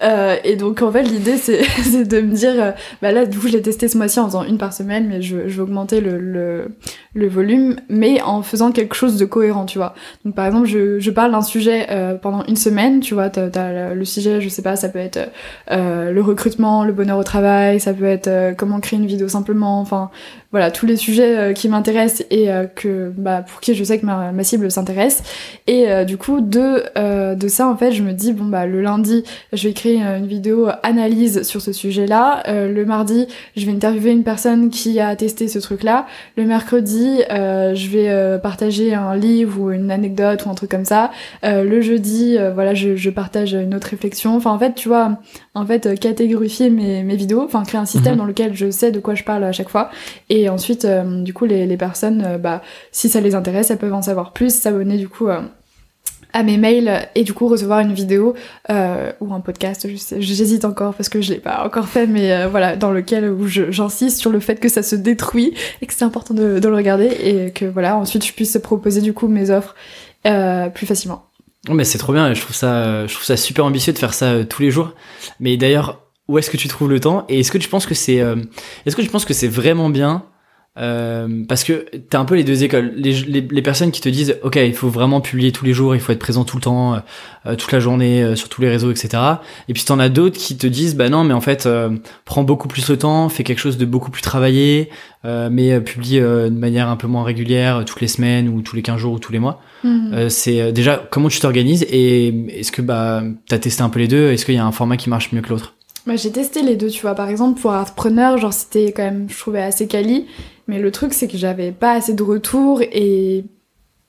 Euh, et donc en fait l'idée c'est de me dire, euh, bah là du coup je l'ai testé ce mois-ci en faisant une par semaine, mais je, vais augmenter le, volume, mais en faisant quelque chose de cohérent, tu vois. Donc par exemple je, parle d'un sujet euh, pendant une semaine, tu vois, t'as, as le sujet, je sais pas, ça peut être le recrutement, le bonheur au travail, ça peut être comment créer une vidéo simplement, enfin voilà tous les sujets qui m'intéressent et que bah pour qui je sais que ma, ma cible s'intéresse. Et du coup de de ça en fait je me dis bon bah le lundi je vais créer euh, une vidéo analyse sur ce sujet-là. Euh, le mardi, je vais interviewer une personne qui a testé ce truc-là. Le mercredi, euh, je vais partager un livre ou une anecdote ou un truc comme ça. le jeudi, voilà, je, je, partage une autre réflexion. Enfin, en fait, tu vois, en fait, catégorifier mes, mes vidéos, enfin, créer un système mhm. dans lequel je sais de quoi je parle à chaque fois. Et ensuite, du coup, les, les personnes, bah, si ça les intéresse, elles peuvent en savoir plus, s'abonner du coup à mes mails et du coup recevoir une vidéo euh, ou un podcast, j'hésite encore parce que je l'ai pas encore fait, mais euh, voilà, dans lequel où j'insiste sur le fait que ça se détruit et que c'est important de, de, le regarder et que voilà, ensuite je puisse proposer du coup mes offres euh, plus facilement. mais c'est trop bien, je trouve ça, je trouve ça super ambitieux de faire ça euh, tous les jours. Mais d'ailleurs, où est-ce que tu trouves le temps et est-ce que tu penses que c'est, euh, est-ce que tu penses que c'est vraiment bien euh, parce que t'as un peu les deux écoles. Les, les, les, personnes qui te disent, ok, il faut vraiment publier tous les jours, il faut être présent tout le temps, euh, euh, toute la journée, sur tous les réseaux, etc. Et puis t'en as d'autres qui te disent, bah non, mais en fait, prends beaucoup plus le temps, fais quelque chose de beaucoup plus travaillé, mais publie de manière un peu moins régulière, toutes les semaines ou tous les 15 jours ou tous les mois. Mhm. c'est déjà comment tu t'organises et est-ce que bah t'as testé un peu les deux Est-ce qu'il y a un format qui marche mieux que l'autre? Bah, j'ai testé les deux, tu vois. Par exemple, pour Artpreneur, genre c'était quand même, je trouvais assez quali. Mais le truc, c'est que j'avais pas assez de retours et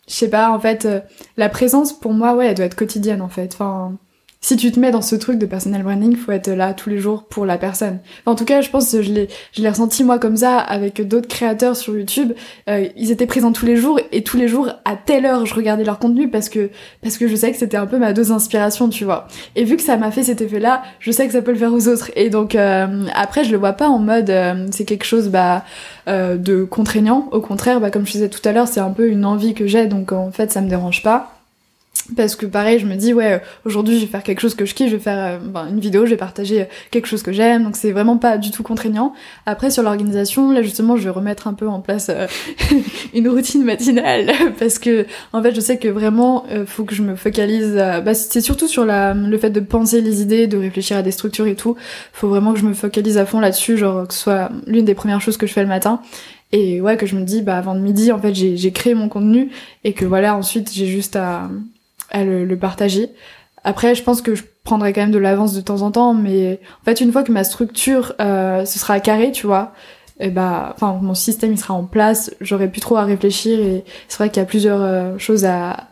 je sais pas, en fait, euh, la présence pour moi, ouais, elle doit être quotidienne en fait. Enfin, si tu te mets dans ce truc de personal branding, faut être là tous les jours pour la personne. en tout cas, je pense que je l'ai, je l'ai ressenti moi comme ça avec d'autres créateurs sur YouTube. Euh, ils étaient présents tous les jours et tous les jours à telle heure, je regardais leur contenu parce que parce que je sais que c'était un peu ma dose d'inspiration, tu vois. Et vu que ça m'a fait cet effet-là, je sais que ça peut le faire aux autres. Et donc euh, après, je le vois pas en mode euh, c'est quelque chose bah de contraignant. Au contraire, bah comme je disais tout à l'heure, c'est un peu une envie que j'ai, donc en fait ça me dérange pas parce que pareil je me dis ouais aujourd'hui je vais faire quelque chose que je kiffe je vais faire euh, une vidéo je vais partager quelque chose que j'aime. Donc c'est vraiment pas du tout contraignant. Après sur l'organisation là justement je vais remettre un peu en place euh, une routine matinale. Parce que en fait je sais que vraiment euh, faut que je me focalise bah, c'est surtout sur la le fait de penser les idées de réfléchir à des structures et tout. Faut vraiment que je me focalise à fond là-dessus genre que ce soit l'une des premières choses que je fais le matin. Et ouais que je me dis bah avant de midi en fait j'ai créé mon contenu et que voilà ensuite j'ai juste à à le, partager. Après, je pense que je prendrai quand même de l'avance de temps en temps, mais en fait, une fois que ma structure euh, ce sera carré, tu vois, et bah, enfin, mon système il sera en place, j'aurai plus trop à réfléchir et c'est vrai qu'il y a plusieurs euh, choses à,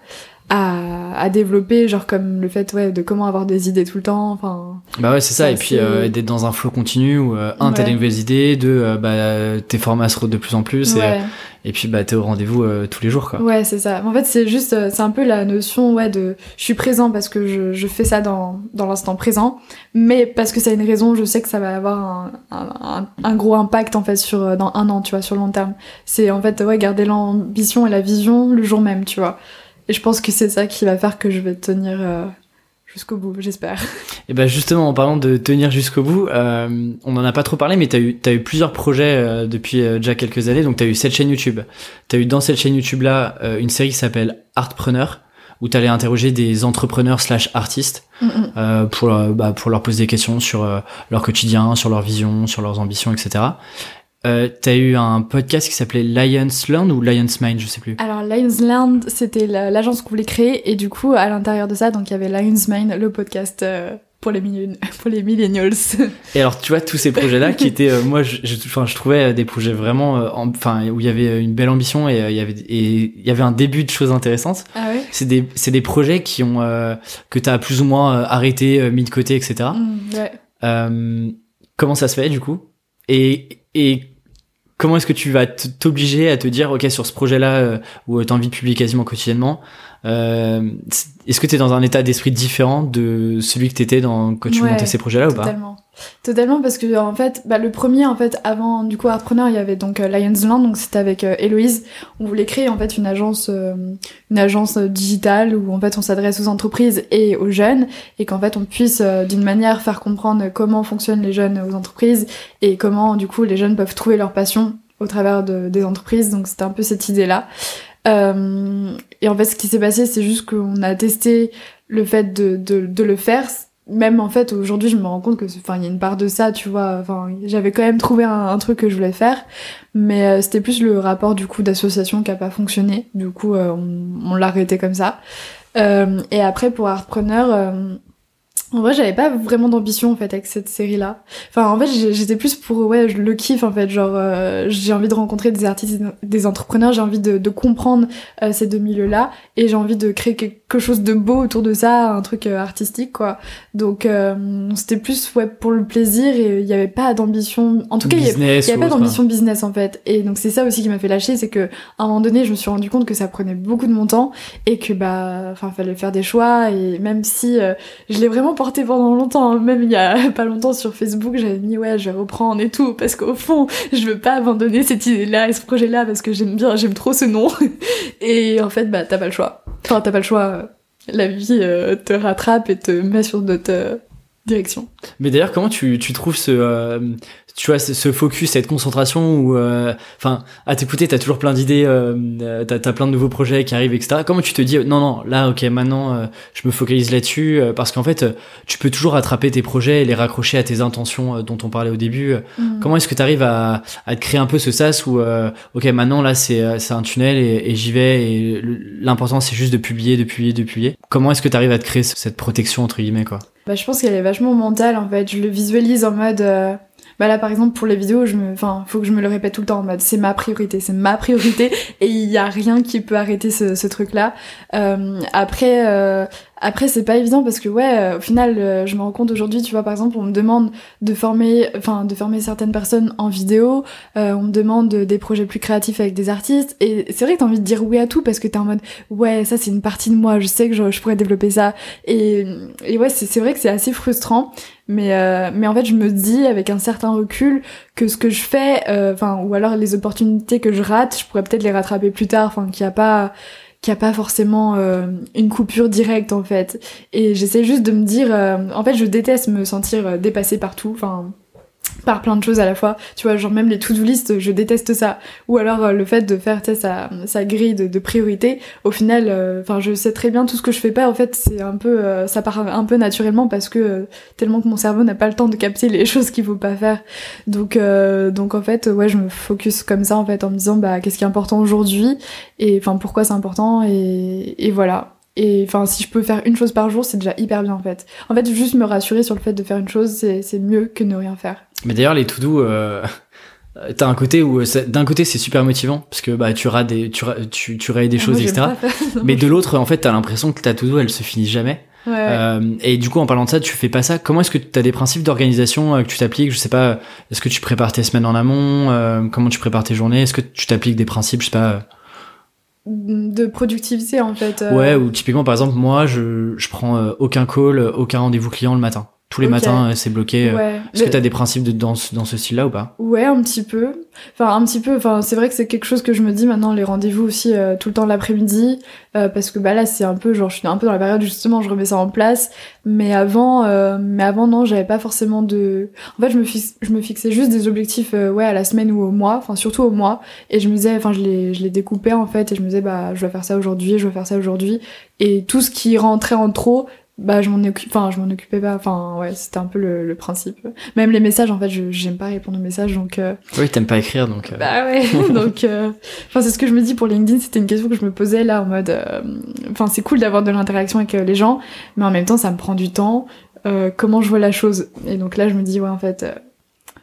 à, à, développer, genre comme le fait ouais, de comment avoir des idées tout le temps. Enfin, bah ouais, c'est ça. Et puis euh, d'être dans un flow continu où euh, un, t'as des nouvelles idées, deux, euh, bah, tes formats se de plus en plus. Et, et puis bah, t'es au rendez-vous tous les jours. Quoi. Ouais, c'est ça. En fait, c'est juste, c'est un peu la notion ouais, de je suis présent parce que je, je fais ça dans, dans l'instant présent, mais parce que ça a une raison, je sais que ça va avoir un, un, un, gros impact en fait sur dans un an, tu vois, sur le long terme. C'est en fait ouais, garder l'ambition et la vision le jour même, tu vois. Et je pense que c'est ça qui va faire que je vais tenir euh, jusqu'au bout, j'espère. Et ben justement, en parlant de tenir jusqu'au bout, euh, on en a pas trop parlé, mais eu, as eu plusieurs projets euh, depuis déjà quelques années. Donc t'as eu cette chaîne YouTube. T'as eu dans cette chaîne YouTube là une série qui s'appelle Artpreneur où tu allais interroger des entrepreneurs slash artistes mm, mm. pour, bah, pour leur poser des questions sur leur quotidien, sur leur vision, sur leurs ambitions, etc. Euh, T'as eu un podcast qui s'appelait Lions Learn ou Lions Mind, je sais plus. Alors Lions Land, c'était l'agence qu'on voulait créer et du coup à l'intérieur de ça, donc il y avait Lions Mind, le podcast euh, pour les, pour les millennials. Et alors, tu vois, tous ces projets-là qui étaient, euh, moi, je, je, trouvais des projets vraiment, euh, enfin, où il y avait une belle ambition et il y avait et il y avait un début de choses intéressantes. Ah ouais? C'est des, c'est des projets qui ont que t'as plus ou moins arrêté, mis de côté, etc. Mm, ouais. comment ça se fait du coup? Et et comment est-ce que tu vas t'obliger à te dire, ok, sur ce projet-là euh, où tu as envie de publier quasiment quotidiennement, euh, est-ce que tu es dans un état d'esprit différent de celui que tu étais dans, quand tu montais ces projets-là ou pas? Totalement. Totalement, parce que en fait, bah, le premier, en fait, avant du coup Artpreneur, il y avait donc euh, donc c'était avec euh, Héloïse. On voulait créer en fait une agence, euh, une agence digitale où en fait on s'adresse aux entreprises et aux jeunes, et qu'en fait on puisse d'une manière faire comprendre comment fonctionnent les jeunes aux entreprises et comment du coup les jeunes peuvent trouver leur passion au travers de, des entreprises. Donc c'était un peu cette idée-là. Euh, et en fait, ce qui s'est passé, c'est juste qu'on a testé le fait de, de, de le faire. Même en fait, aujourd'hui, je me rends compte que, enfin, il y a une part de ça, tu vois. Enfin, j'avais quand même trouvé un, truc que je voulais faire, mais euh, c'était plus le rapport du coup d'association qui a pas fonctionné. Du coup, euh, on, l'a arrêté comme ça. et après, pour Artpreneur, en vrai, j'avais pas vraiment d'ambition en fait avec cette série-là. Enfin, en fait, j'étais plus pour ouais, je le kiffe en fait, genre euh, j'ai envie de rencontrer des artistes, des entrepreneurs, j'ai envie de, de comprendre euh, ces deux milieux-là et j'ai envie de créer quelque chose de beau autour de ça, un truc euh, artistique quoi. Donc c'était plus ouais pour le plaisir et il y avait pas d'ambition. En tout cas, il y, avait pas d'ambition business en fait. Et donc c'est ça aussi qui m'a fait lâcher, c'est que à un moment donné, je me suis rendu compte que ça prenait beaucoup de mon temps et que bah, enfin, fallait faire des choix et même si je l'ai vraiment pendant longtemps. Hein. Même il y a pas longtemps sur Facebook, j'avais mis ouais, je vais reprendre et tout parce qu'au fond, je veux pas abandonner cette idée-là et ce projet-là parce que j'aime bien, j'aime trop ce nom. et en fait, bah t'as pas le choix. Enfin, t'as pas le choix. La vie euh, te rattrape et te met sur d'autres euh, directions. Mais d'ailleurs, comment tu, tu trouves ce, euh, tu vois ce focus cette concentration où euh, enfin à t'écouter t'as toujours plein d'idées euh, euh, t'as as plein de nouveaux projets qui arrivent etc comment tu te dis non non là ok maintenant euh, je me focalise là-dessus parce qu'en fait tu peux toujours attraper tes projets et les raccrocher à tes intentions dont on parlait au début. Mm. comment est-ce que tu arrives à, à te créer un peu ce sas où ok maintenant là c'est c'est un tunnel et, et j'y vais et l'important c'est juste de publier de publier de publier. Comment est-ce que tu arrives à te créer cette protection entre guillemets quoi? Bah je pense qu'elle est vachement mentale en fait. Je le visualise en mode bah là, par exemple, pour les vidéos, je me, enfin, faut que je me le répète tout le temps en mode, c'est ma priorité, c'est ma priorité, et il y a rien qui peut arrêter ce, truc-là. Euh, après, euh, après, c'est pas évident parce que ouais, euh, au final, euh, je me rends compte aujourd'hui, tu vois, par exemple, on me demande de former, enfin, de former certaines personnes en vidéo, euh, on me demande des projets plus créatifs avec des artistes, et c'est vrai que t'as envie de dire oui à tout parce que t'es en mode, ouais, ça c'est une partie de moi, je sais que je, je pourrais développer ça, et, et ouais, c'est vrai que c'est assez frustrant, mais mais en fait, je me dis avec un certain recul que ce que je fais, enfin, ou alors les opportunités que je rate, je pourrais peut-être les rattraper plus tard, enfin, qu'il y a pas qu'il n'y a pas forcément euh, une coupure directe en fait. Et j'essaie juste de me dire, euh, en fait je déteste me sentir euh, dépassée partout, enfin par plein de choses à la fois. Tu vois, genre même les to-do list, je déteste ça. Ou alors euh, le fait de faire sa, sa grille de, de priorité. Au final, euh, enfin, je sais très bien tout ce que je fais pas. En fait, c'est un peu, euh, ça part un peu naturellement parce que tellement que mon cerveau n'a pas le temps de capter les choses qu'il faut pas faire. Donc, donc en fait, ouais, je me focus comme ça en fait en me disant bah qu'est-ce qui est important aujourd'hui et enfin pourquoi c'est important et, et voilà. Et enfin, si je peux faire une chose par jour, c'est déjà hyper bien en fait. En fait, juste me rassurer sur le fait de faire une chose, c'est mieux que ne rien faire. Mais d'ailleurs, les to-do, euh, t'as un côté où d'un côté c'est super motivant parce que bah tu rates des tu tu, tu des ah, choses etc. mais de l'autre, en fait, t'as l'impression que ta to-do elle se finit jamais. Ouais, euh, et du coup, en parlant de ça, tu fais pas ça. Comment est-ce que tu as des principes d'organisation euh, que tu t'appliques? Je sais pas. Est-ce que tu prépares tes semaines en amont? Euh, Comment tu prépares tes journées? Est-ce que tu t'appliques des principes? Je sais pas de productivité en fait. Euh. Ouais, ou typiquement par exemple moi je, je prends euh, aucun call, aucun rendez-vous client le matin. Tous les matins euh, c'est bloqué. Ouais. Est-ce que t'as des principes de, dans, dans ce style-là ou pas? Ouais, un petit peu. Enfin un petit peu. Enfin c'est vrai que c'est quelque chose que je me dis maintenant les rendez-vous aussi tout le temps l'après-midi parce que bah là c'est un peu genre je suis un peu dans la période où justement je remets ça en place. Mais avant mais avant non j'avais pas forcément de. En fait je me fixe, je me fixais juste des objectifs ouais à la semaine ou au mois. Enfin surtout au mois et je me disais enfin je les je les découpais en fait et je me disais bah je vais faire ça aujourd'hui je vais faire ça aujourd'hui et tout ce qui rentrait en trop bah je m'en occupe enfin je m'en occupais pas. Enfin ouais c'était un peu le, le, principe. Même les messages en fait je j'aime pas répondre aux messages donc euh... oui t'aimes pas écrire donc euh... bah ouais. Donc euh, enfin c'est ce que je me dis pour LinkedIn. C'était une question que je me posais là en mode euh, enfin c'est cool d'avoir de l'interaction avec euh, les gens mais en même temps ça me prend du temps. Euh, comment je vois la chose? Et donc là, je me dis, ouais, en fait, euh,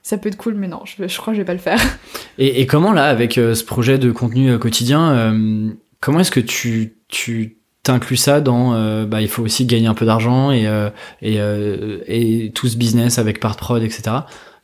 ça peut être cool, mais non, je, je crois que je vais pas le faire. Et, et comment là, avec ce projet de contenu quotidien, euh, comment est-ce que tu, tu t'inclus ça dans, euh, bah, il faut aussi gagner un peu d'argent et, euh, et, euh, et tout ce business avec part prod, etc.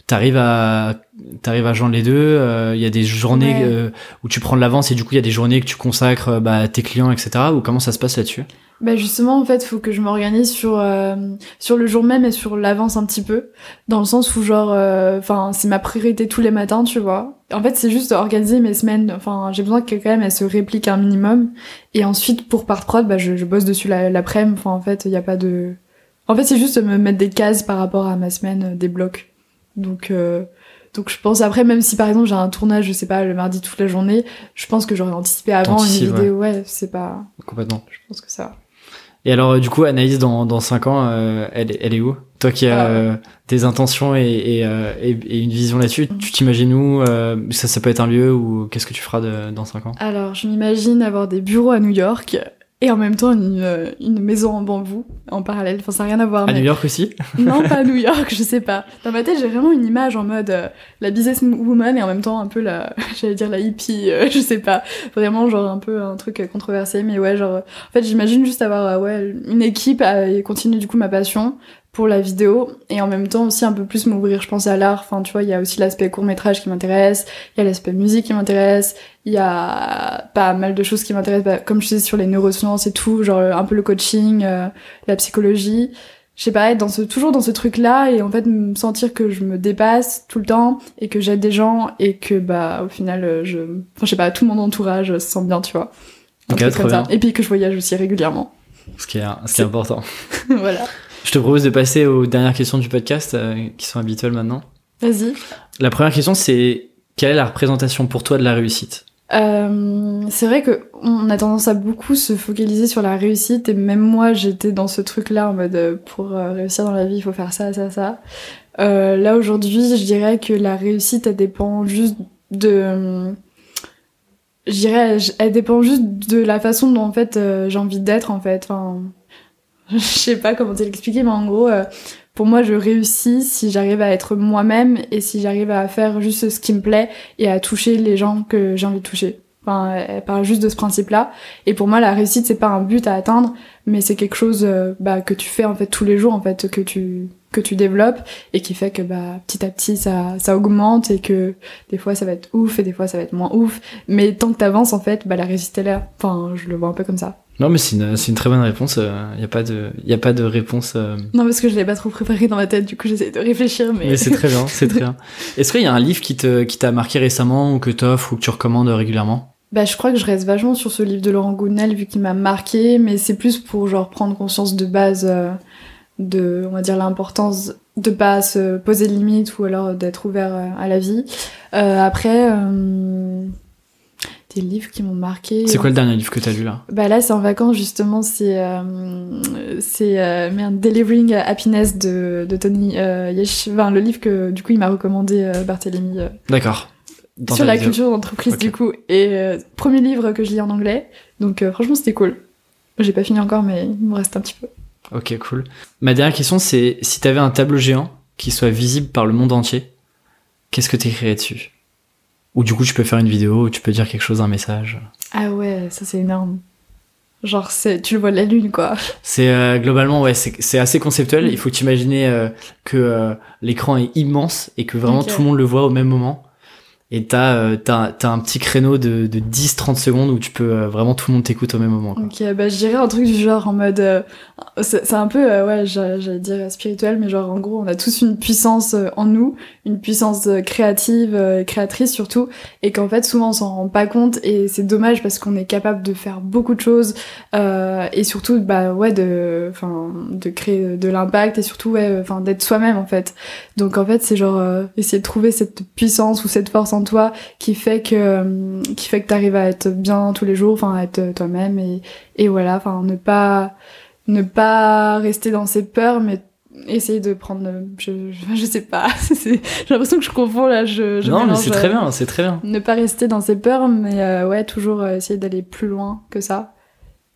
T'arrives à, t'arrives à joindre les deux. Il y a des journées Ouais. où tu prends de l'avance et du coup il y a des journées que tu consacres bah, à tes clients, etc. Ou comment ça se passe là-dessus? Bah justement, en fait, faut que je m'organise sur euh, sur le jour même et sur l'avance un petit peu, dans le sens où genre, enfin, c'est ma priorité tous les matins, tu vois. En fait, c'est juste organiser mes semaines. Enfin, j'ai besoin que quand même elles se répliquent un minimum. Et ensuite, pour part prod, bah je, je bosse dessus la- l'après-midi. Enfin, en fait, il y a pas de. En fait, c'est juste me mettre des cases par rapport à ma semaine, euh, des blocs. Donc. Euh... Donc je pense après même si par exemple j'ai un tournage je sais pas le mardi toute la journée je pense que j'aurais anticipé avant une vidéo ouais, c'est pas Complètement. je pense que ça Et alors, euh, du coup, Anaïs, dans, dans 5 ans, euh, elle, est- elle est où? Toi qui as Ah. euh, des intentions et, et, euh, et, et une vision là-dessus, tu t'imagines où euh, ça, ça peut être un lieu ou qu'est-ce que tu feras de, dans 5 ans? Alors, je m'imagine avoir des bureaux à New York et en même temps une, euh, une maison en bambou en parallèle. Enfin, ça n'a rien à voir. À mais- New York aussi? Non, pas à New York, je sais pas. Dans ma tête, j'ai vraiment une image en mode euh, la businesswoman et en même temps un peu la, j'allais dire la hippie, euh, je sais pas. Vraiment, genre un peu un truc controversé, mais ouais, genre, en fait, j'imagine juste avoir, euh, ouais, une équipe euh, et continuer du coup ma passion pour la vidéo et en même temps aussi un peu plus m'ouvrir, je pense, à l'art. Enfin, tu vois, il y a aussi l'aspect court métrage qui m'intéresse, il y a l'aspect musique qui m'intéresse, il y a pas mal de choses qui m'intéressent, bah, comme je disais sur les neurosciences et tout, genre un peu le coaching, euh, la psychologie je sais pas, être dans ce, toujours dans ce truc-là et en fait me sentir que je me dépasse tout le temps et que j'aide des gens et que bah au final euh, je, enfin je sais pas, tout mon entourage se sent bien, tu vois. Un Ok, truc trop comme ça. bien. Et puis que je voyage aussi régulièrement. Ce qui est, ce qui est important. voilà. Je te propose de passer aux dernières questions du podcast euh, qui sont habituelles maintenant. Vas-y. La première question, c'est quelle est la représentation pour toi de la réussite? Euh, c'est vrai que on a tendance à beaucoup se focaliser sur la réussite et même moi j'étais dans ce truc-là en mode euh, pour euh, réussir dans la vie il faut faire ça ça ça. Là aujourd'hui je dirais que la réussite elle dépend juste de je dirais elle dépend juste de la façon dont en fait j'ai envie d'être en fait. Enfin je sais pas comment te l'expliquer mais en gros euh, pour moi je réussis si j'arrive à être moi-même et si j'arrive à faire juste ce qui me plaît et à toucher les gens que j'ai envie de toucher. Enfin, elle parle juste de ce principe-là. Et pour moi, la réussite, c'est pas un but à atteindre, mais c'est quelque chose euh, bah, que tu fais en fait tous les jours, en fait, que tu que tu développes et qui fait que bah petit à petit ça ça augmente et que des fois ça va être ouf et des fois ça va être moins ouf. Mais tant que t'avances, en fait, bah la réussite est là. Enfin, je le vois un peu comme ça. Non, mais c'est une, c'est une très bonne réponse. Il n'y a, pas de- y a pas de réponse. euh, Non, parce que je l'ai pas trop préparé dans ma tête, du coup j'essaie de réfléchir, mais. Mais c'est très bien, c'est très bien. Est-ce qu'il y a un livre qui te qui t'a marqué récemment ou que t'offres ou que tu recommandes régulièrement? Bah, je crois que je reste vachement sur ce livre de Laurent Gounel vu qu'il m'a marqué, mais c'est plus pour genre prendre conscience de base euh, de, on va dire, l'importance de pas se poser de limites ou alors d'être ouvert euh, à la vie. Euh, après, des livres qui m'ont marqué. C'est quoi le dernier livre que t'as lu là? Bah là, c'est en vacances justement. C'est c'est merde, Delivering Happiness de, de Tony Yesh. Enfin, le livre que du coup il m'a recommandé Barthélemy. euh, D'accord. Dans sur la vidéo. culture d'entreprise du coup et euh, premier livre que je lis en anglais donc euh, franchement c'était cool j'ai pas fini encore mais il me reste un petit peu Ok, cool. Ma dernière question, c'est si t'avais un tableau géant qui soit visible par le monde entier, qu'est-ce que t'écrirais dessus? Ou du coup, tu peux faire une vidéo, ou tu peux dire quelque chose, un message. ah ouais ça c'est énorme genre c'est tu le vois de la lune quoi C'est euh, globalement, ouais, c'est assez conceptuel. Il faut t'imaginer euh, que euh, l'écran est immense et que vraiment tout le monde le voit au même moment. Et t'as euh, t'as t'as un petit créneau de, de 10-30 secondes où tu peux euh, vraiment tout le monde t'écoute au même moment. Quoi. ok bah je dirais un truc du genre en mode euh, c'est un peu euh, ouais j'a- j'allais dire spirituel mais genre en gros on a tous une puissance euh, en nous une puissance euh, créative créatrice surtout et qu'en fait souvent on s'en rend pas compte et c'est dommage parce qu'on est capable de faire beaucoup de choses et surtout bah ouais de de créer de l'impact et surtout ouais d'être soi-même en fait donc en fait c'est genre essayer de trouver cette puissance ou cette force en toi qui fait que euh, qui fait que t'arrives à être bien tous les jours enfin à être toi-même et et voilà enfin ne pas ne pas rester dans ses peurs mais essayer de prendre euh, je je, je sais pas j'ai l'impression que je confonds là je, je non, mais c'est euh, très bien, c'est très bien. ne pas rester dans ses peurs mais euh, ouais toujours euh, essayer d'aller plus loin que ça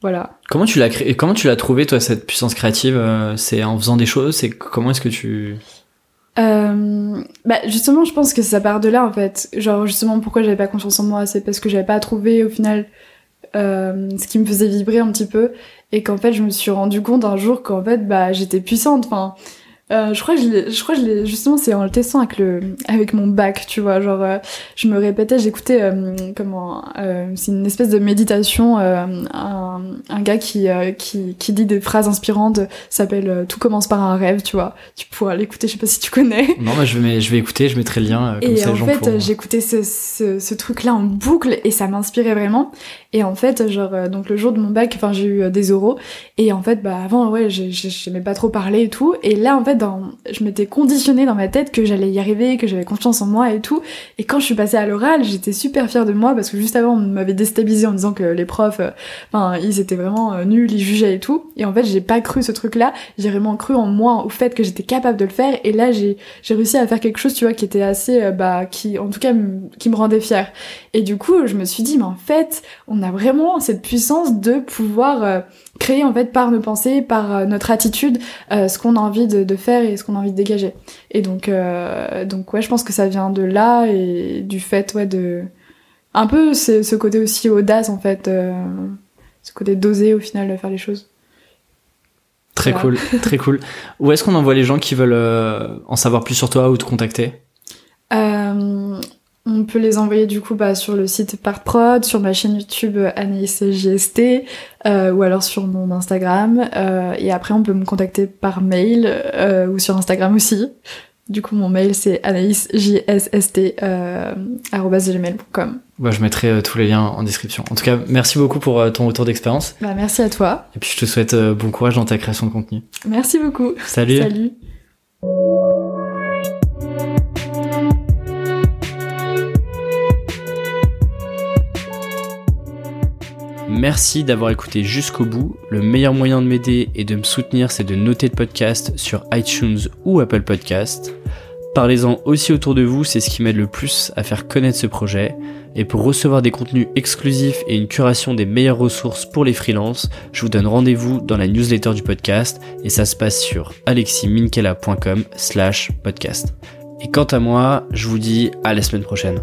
Voilà. Comment tu l'as créé Comment tu l'as trouvé toi cette puissance créative euh, C'est en faisant des choses C'est comment est-ce que tu Euh, bah justement, je pense que ça part de là en fait. Genre justement, pourquoi j'avais pas confiance en moi, c'est parce que j'avais pas trouvé au final euh, ce qui me faisait vibrer un petit peu et qu'en fait je me suis rendu compte un jour qu'en fait bah j'étais puissante. Euh, je crois que je je crois que je l'ai justement c'est en le testant avec le avec mon bac, tu vois, genre euh, je me répétais, j'écoutais euh, comment euh, c'est une espèce de méditation euh, un, un gars qui, euh, qui qui dit des phrases inspirantes, s'appelle euh, tout commence par un rêve, tu vois. Tu pourras l'écouter, je sais pas si tu connais. Non, bah, je vais je vais écouter, je mettrai le lien comme Et ça en fait, pourront- j'écoutais ce, ce, ce truc-là en boucle et ça m'inspirait vraiment. Et en fait, genre, donc le jour de mon bac, enfin, j'ai eu des oraux. Et en fait, bah, avant, ouais, j'ai- j'ai- j'aimais pas trop parler et tout. Et là, en fait, dans, je m'étais conditionnée dans ma tête que j'allais y arriver, que j'avais confiance en moi et tout. Et quand je suis passée à l'oral, j'étais super fière de moi parce que juste avant, on m'avait déstabilisée en disant que les profs, euh, enfin, ils étaient vraiment euh, nuls, ils jugeaient et tout. Et en fait, j'ai pas cru ce truc-là. J'ai vraiment cru en moi, au fait que j'étais capable de le faire. Et là, j'ai réussi à faire quelque chose, tu vois, qui était assez, euh, bah, qui, en tout cas, qui me rendait fière. Et du coup, je me suis dit, mais en fait, on a vraiment cette puissance de pouvoir créer, en fait, par nos pensées, par euh, notre attitude, euh, ce qu'on a envie de, de faire et ce qu'on a envie de dégager. Et donc, euh, donc, ouais, je pense que ça vient de là et du fait, ouais, de, un peu, c'est ce côté aussi audace, en fait, euh, ce côté d'oser, au final, de faire les choses. Très Voilà. cool, très cool. Où est-ce qu'on envoie les gens qui veulent en savoir plus sur toi ou te contacter? On peut les envoyer du coup bah, sur le site Partprod, sur ma chaîne YouTube euh, Anaïs JST, euh, ou alors sur mon Instagram. euh, et après, on peut me contacter par mail euh, ou sur Instagram aussi. Du coup, mon mail c'est anaïsjsst euh, arobase gmail.com. bah, Je mettrai tous les liens en description. En tout cas, merci beaucoup pour ton retour d'expérience. Bah, merci à toi. Et puis je te souhaite bon courage dans ta création de contenu. Merci beaucoup. Salut. Salut. Merci d'avoir écouté jusqu'au bout. Le meilleur moyen de m'aider et de me soutenir, c'est de noter le podcast sur iTunes ou Apple Podcast. Parlez-en aussi autour de vous, c'est ce qui m'aide le plus à faire connaître ce projet. Et pour recevoir des contenus exclusifs et une curation des meilleures ressources pour les freelances, je vous donne rendez-vous dans la newsletter du podcast et ça se passe sur aleximinkela.com slash podcast. Et quant à moi, je vous dis à la semaine prochaine.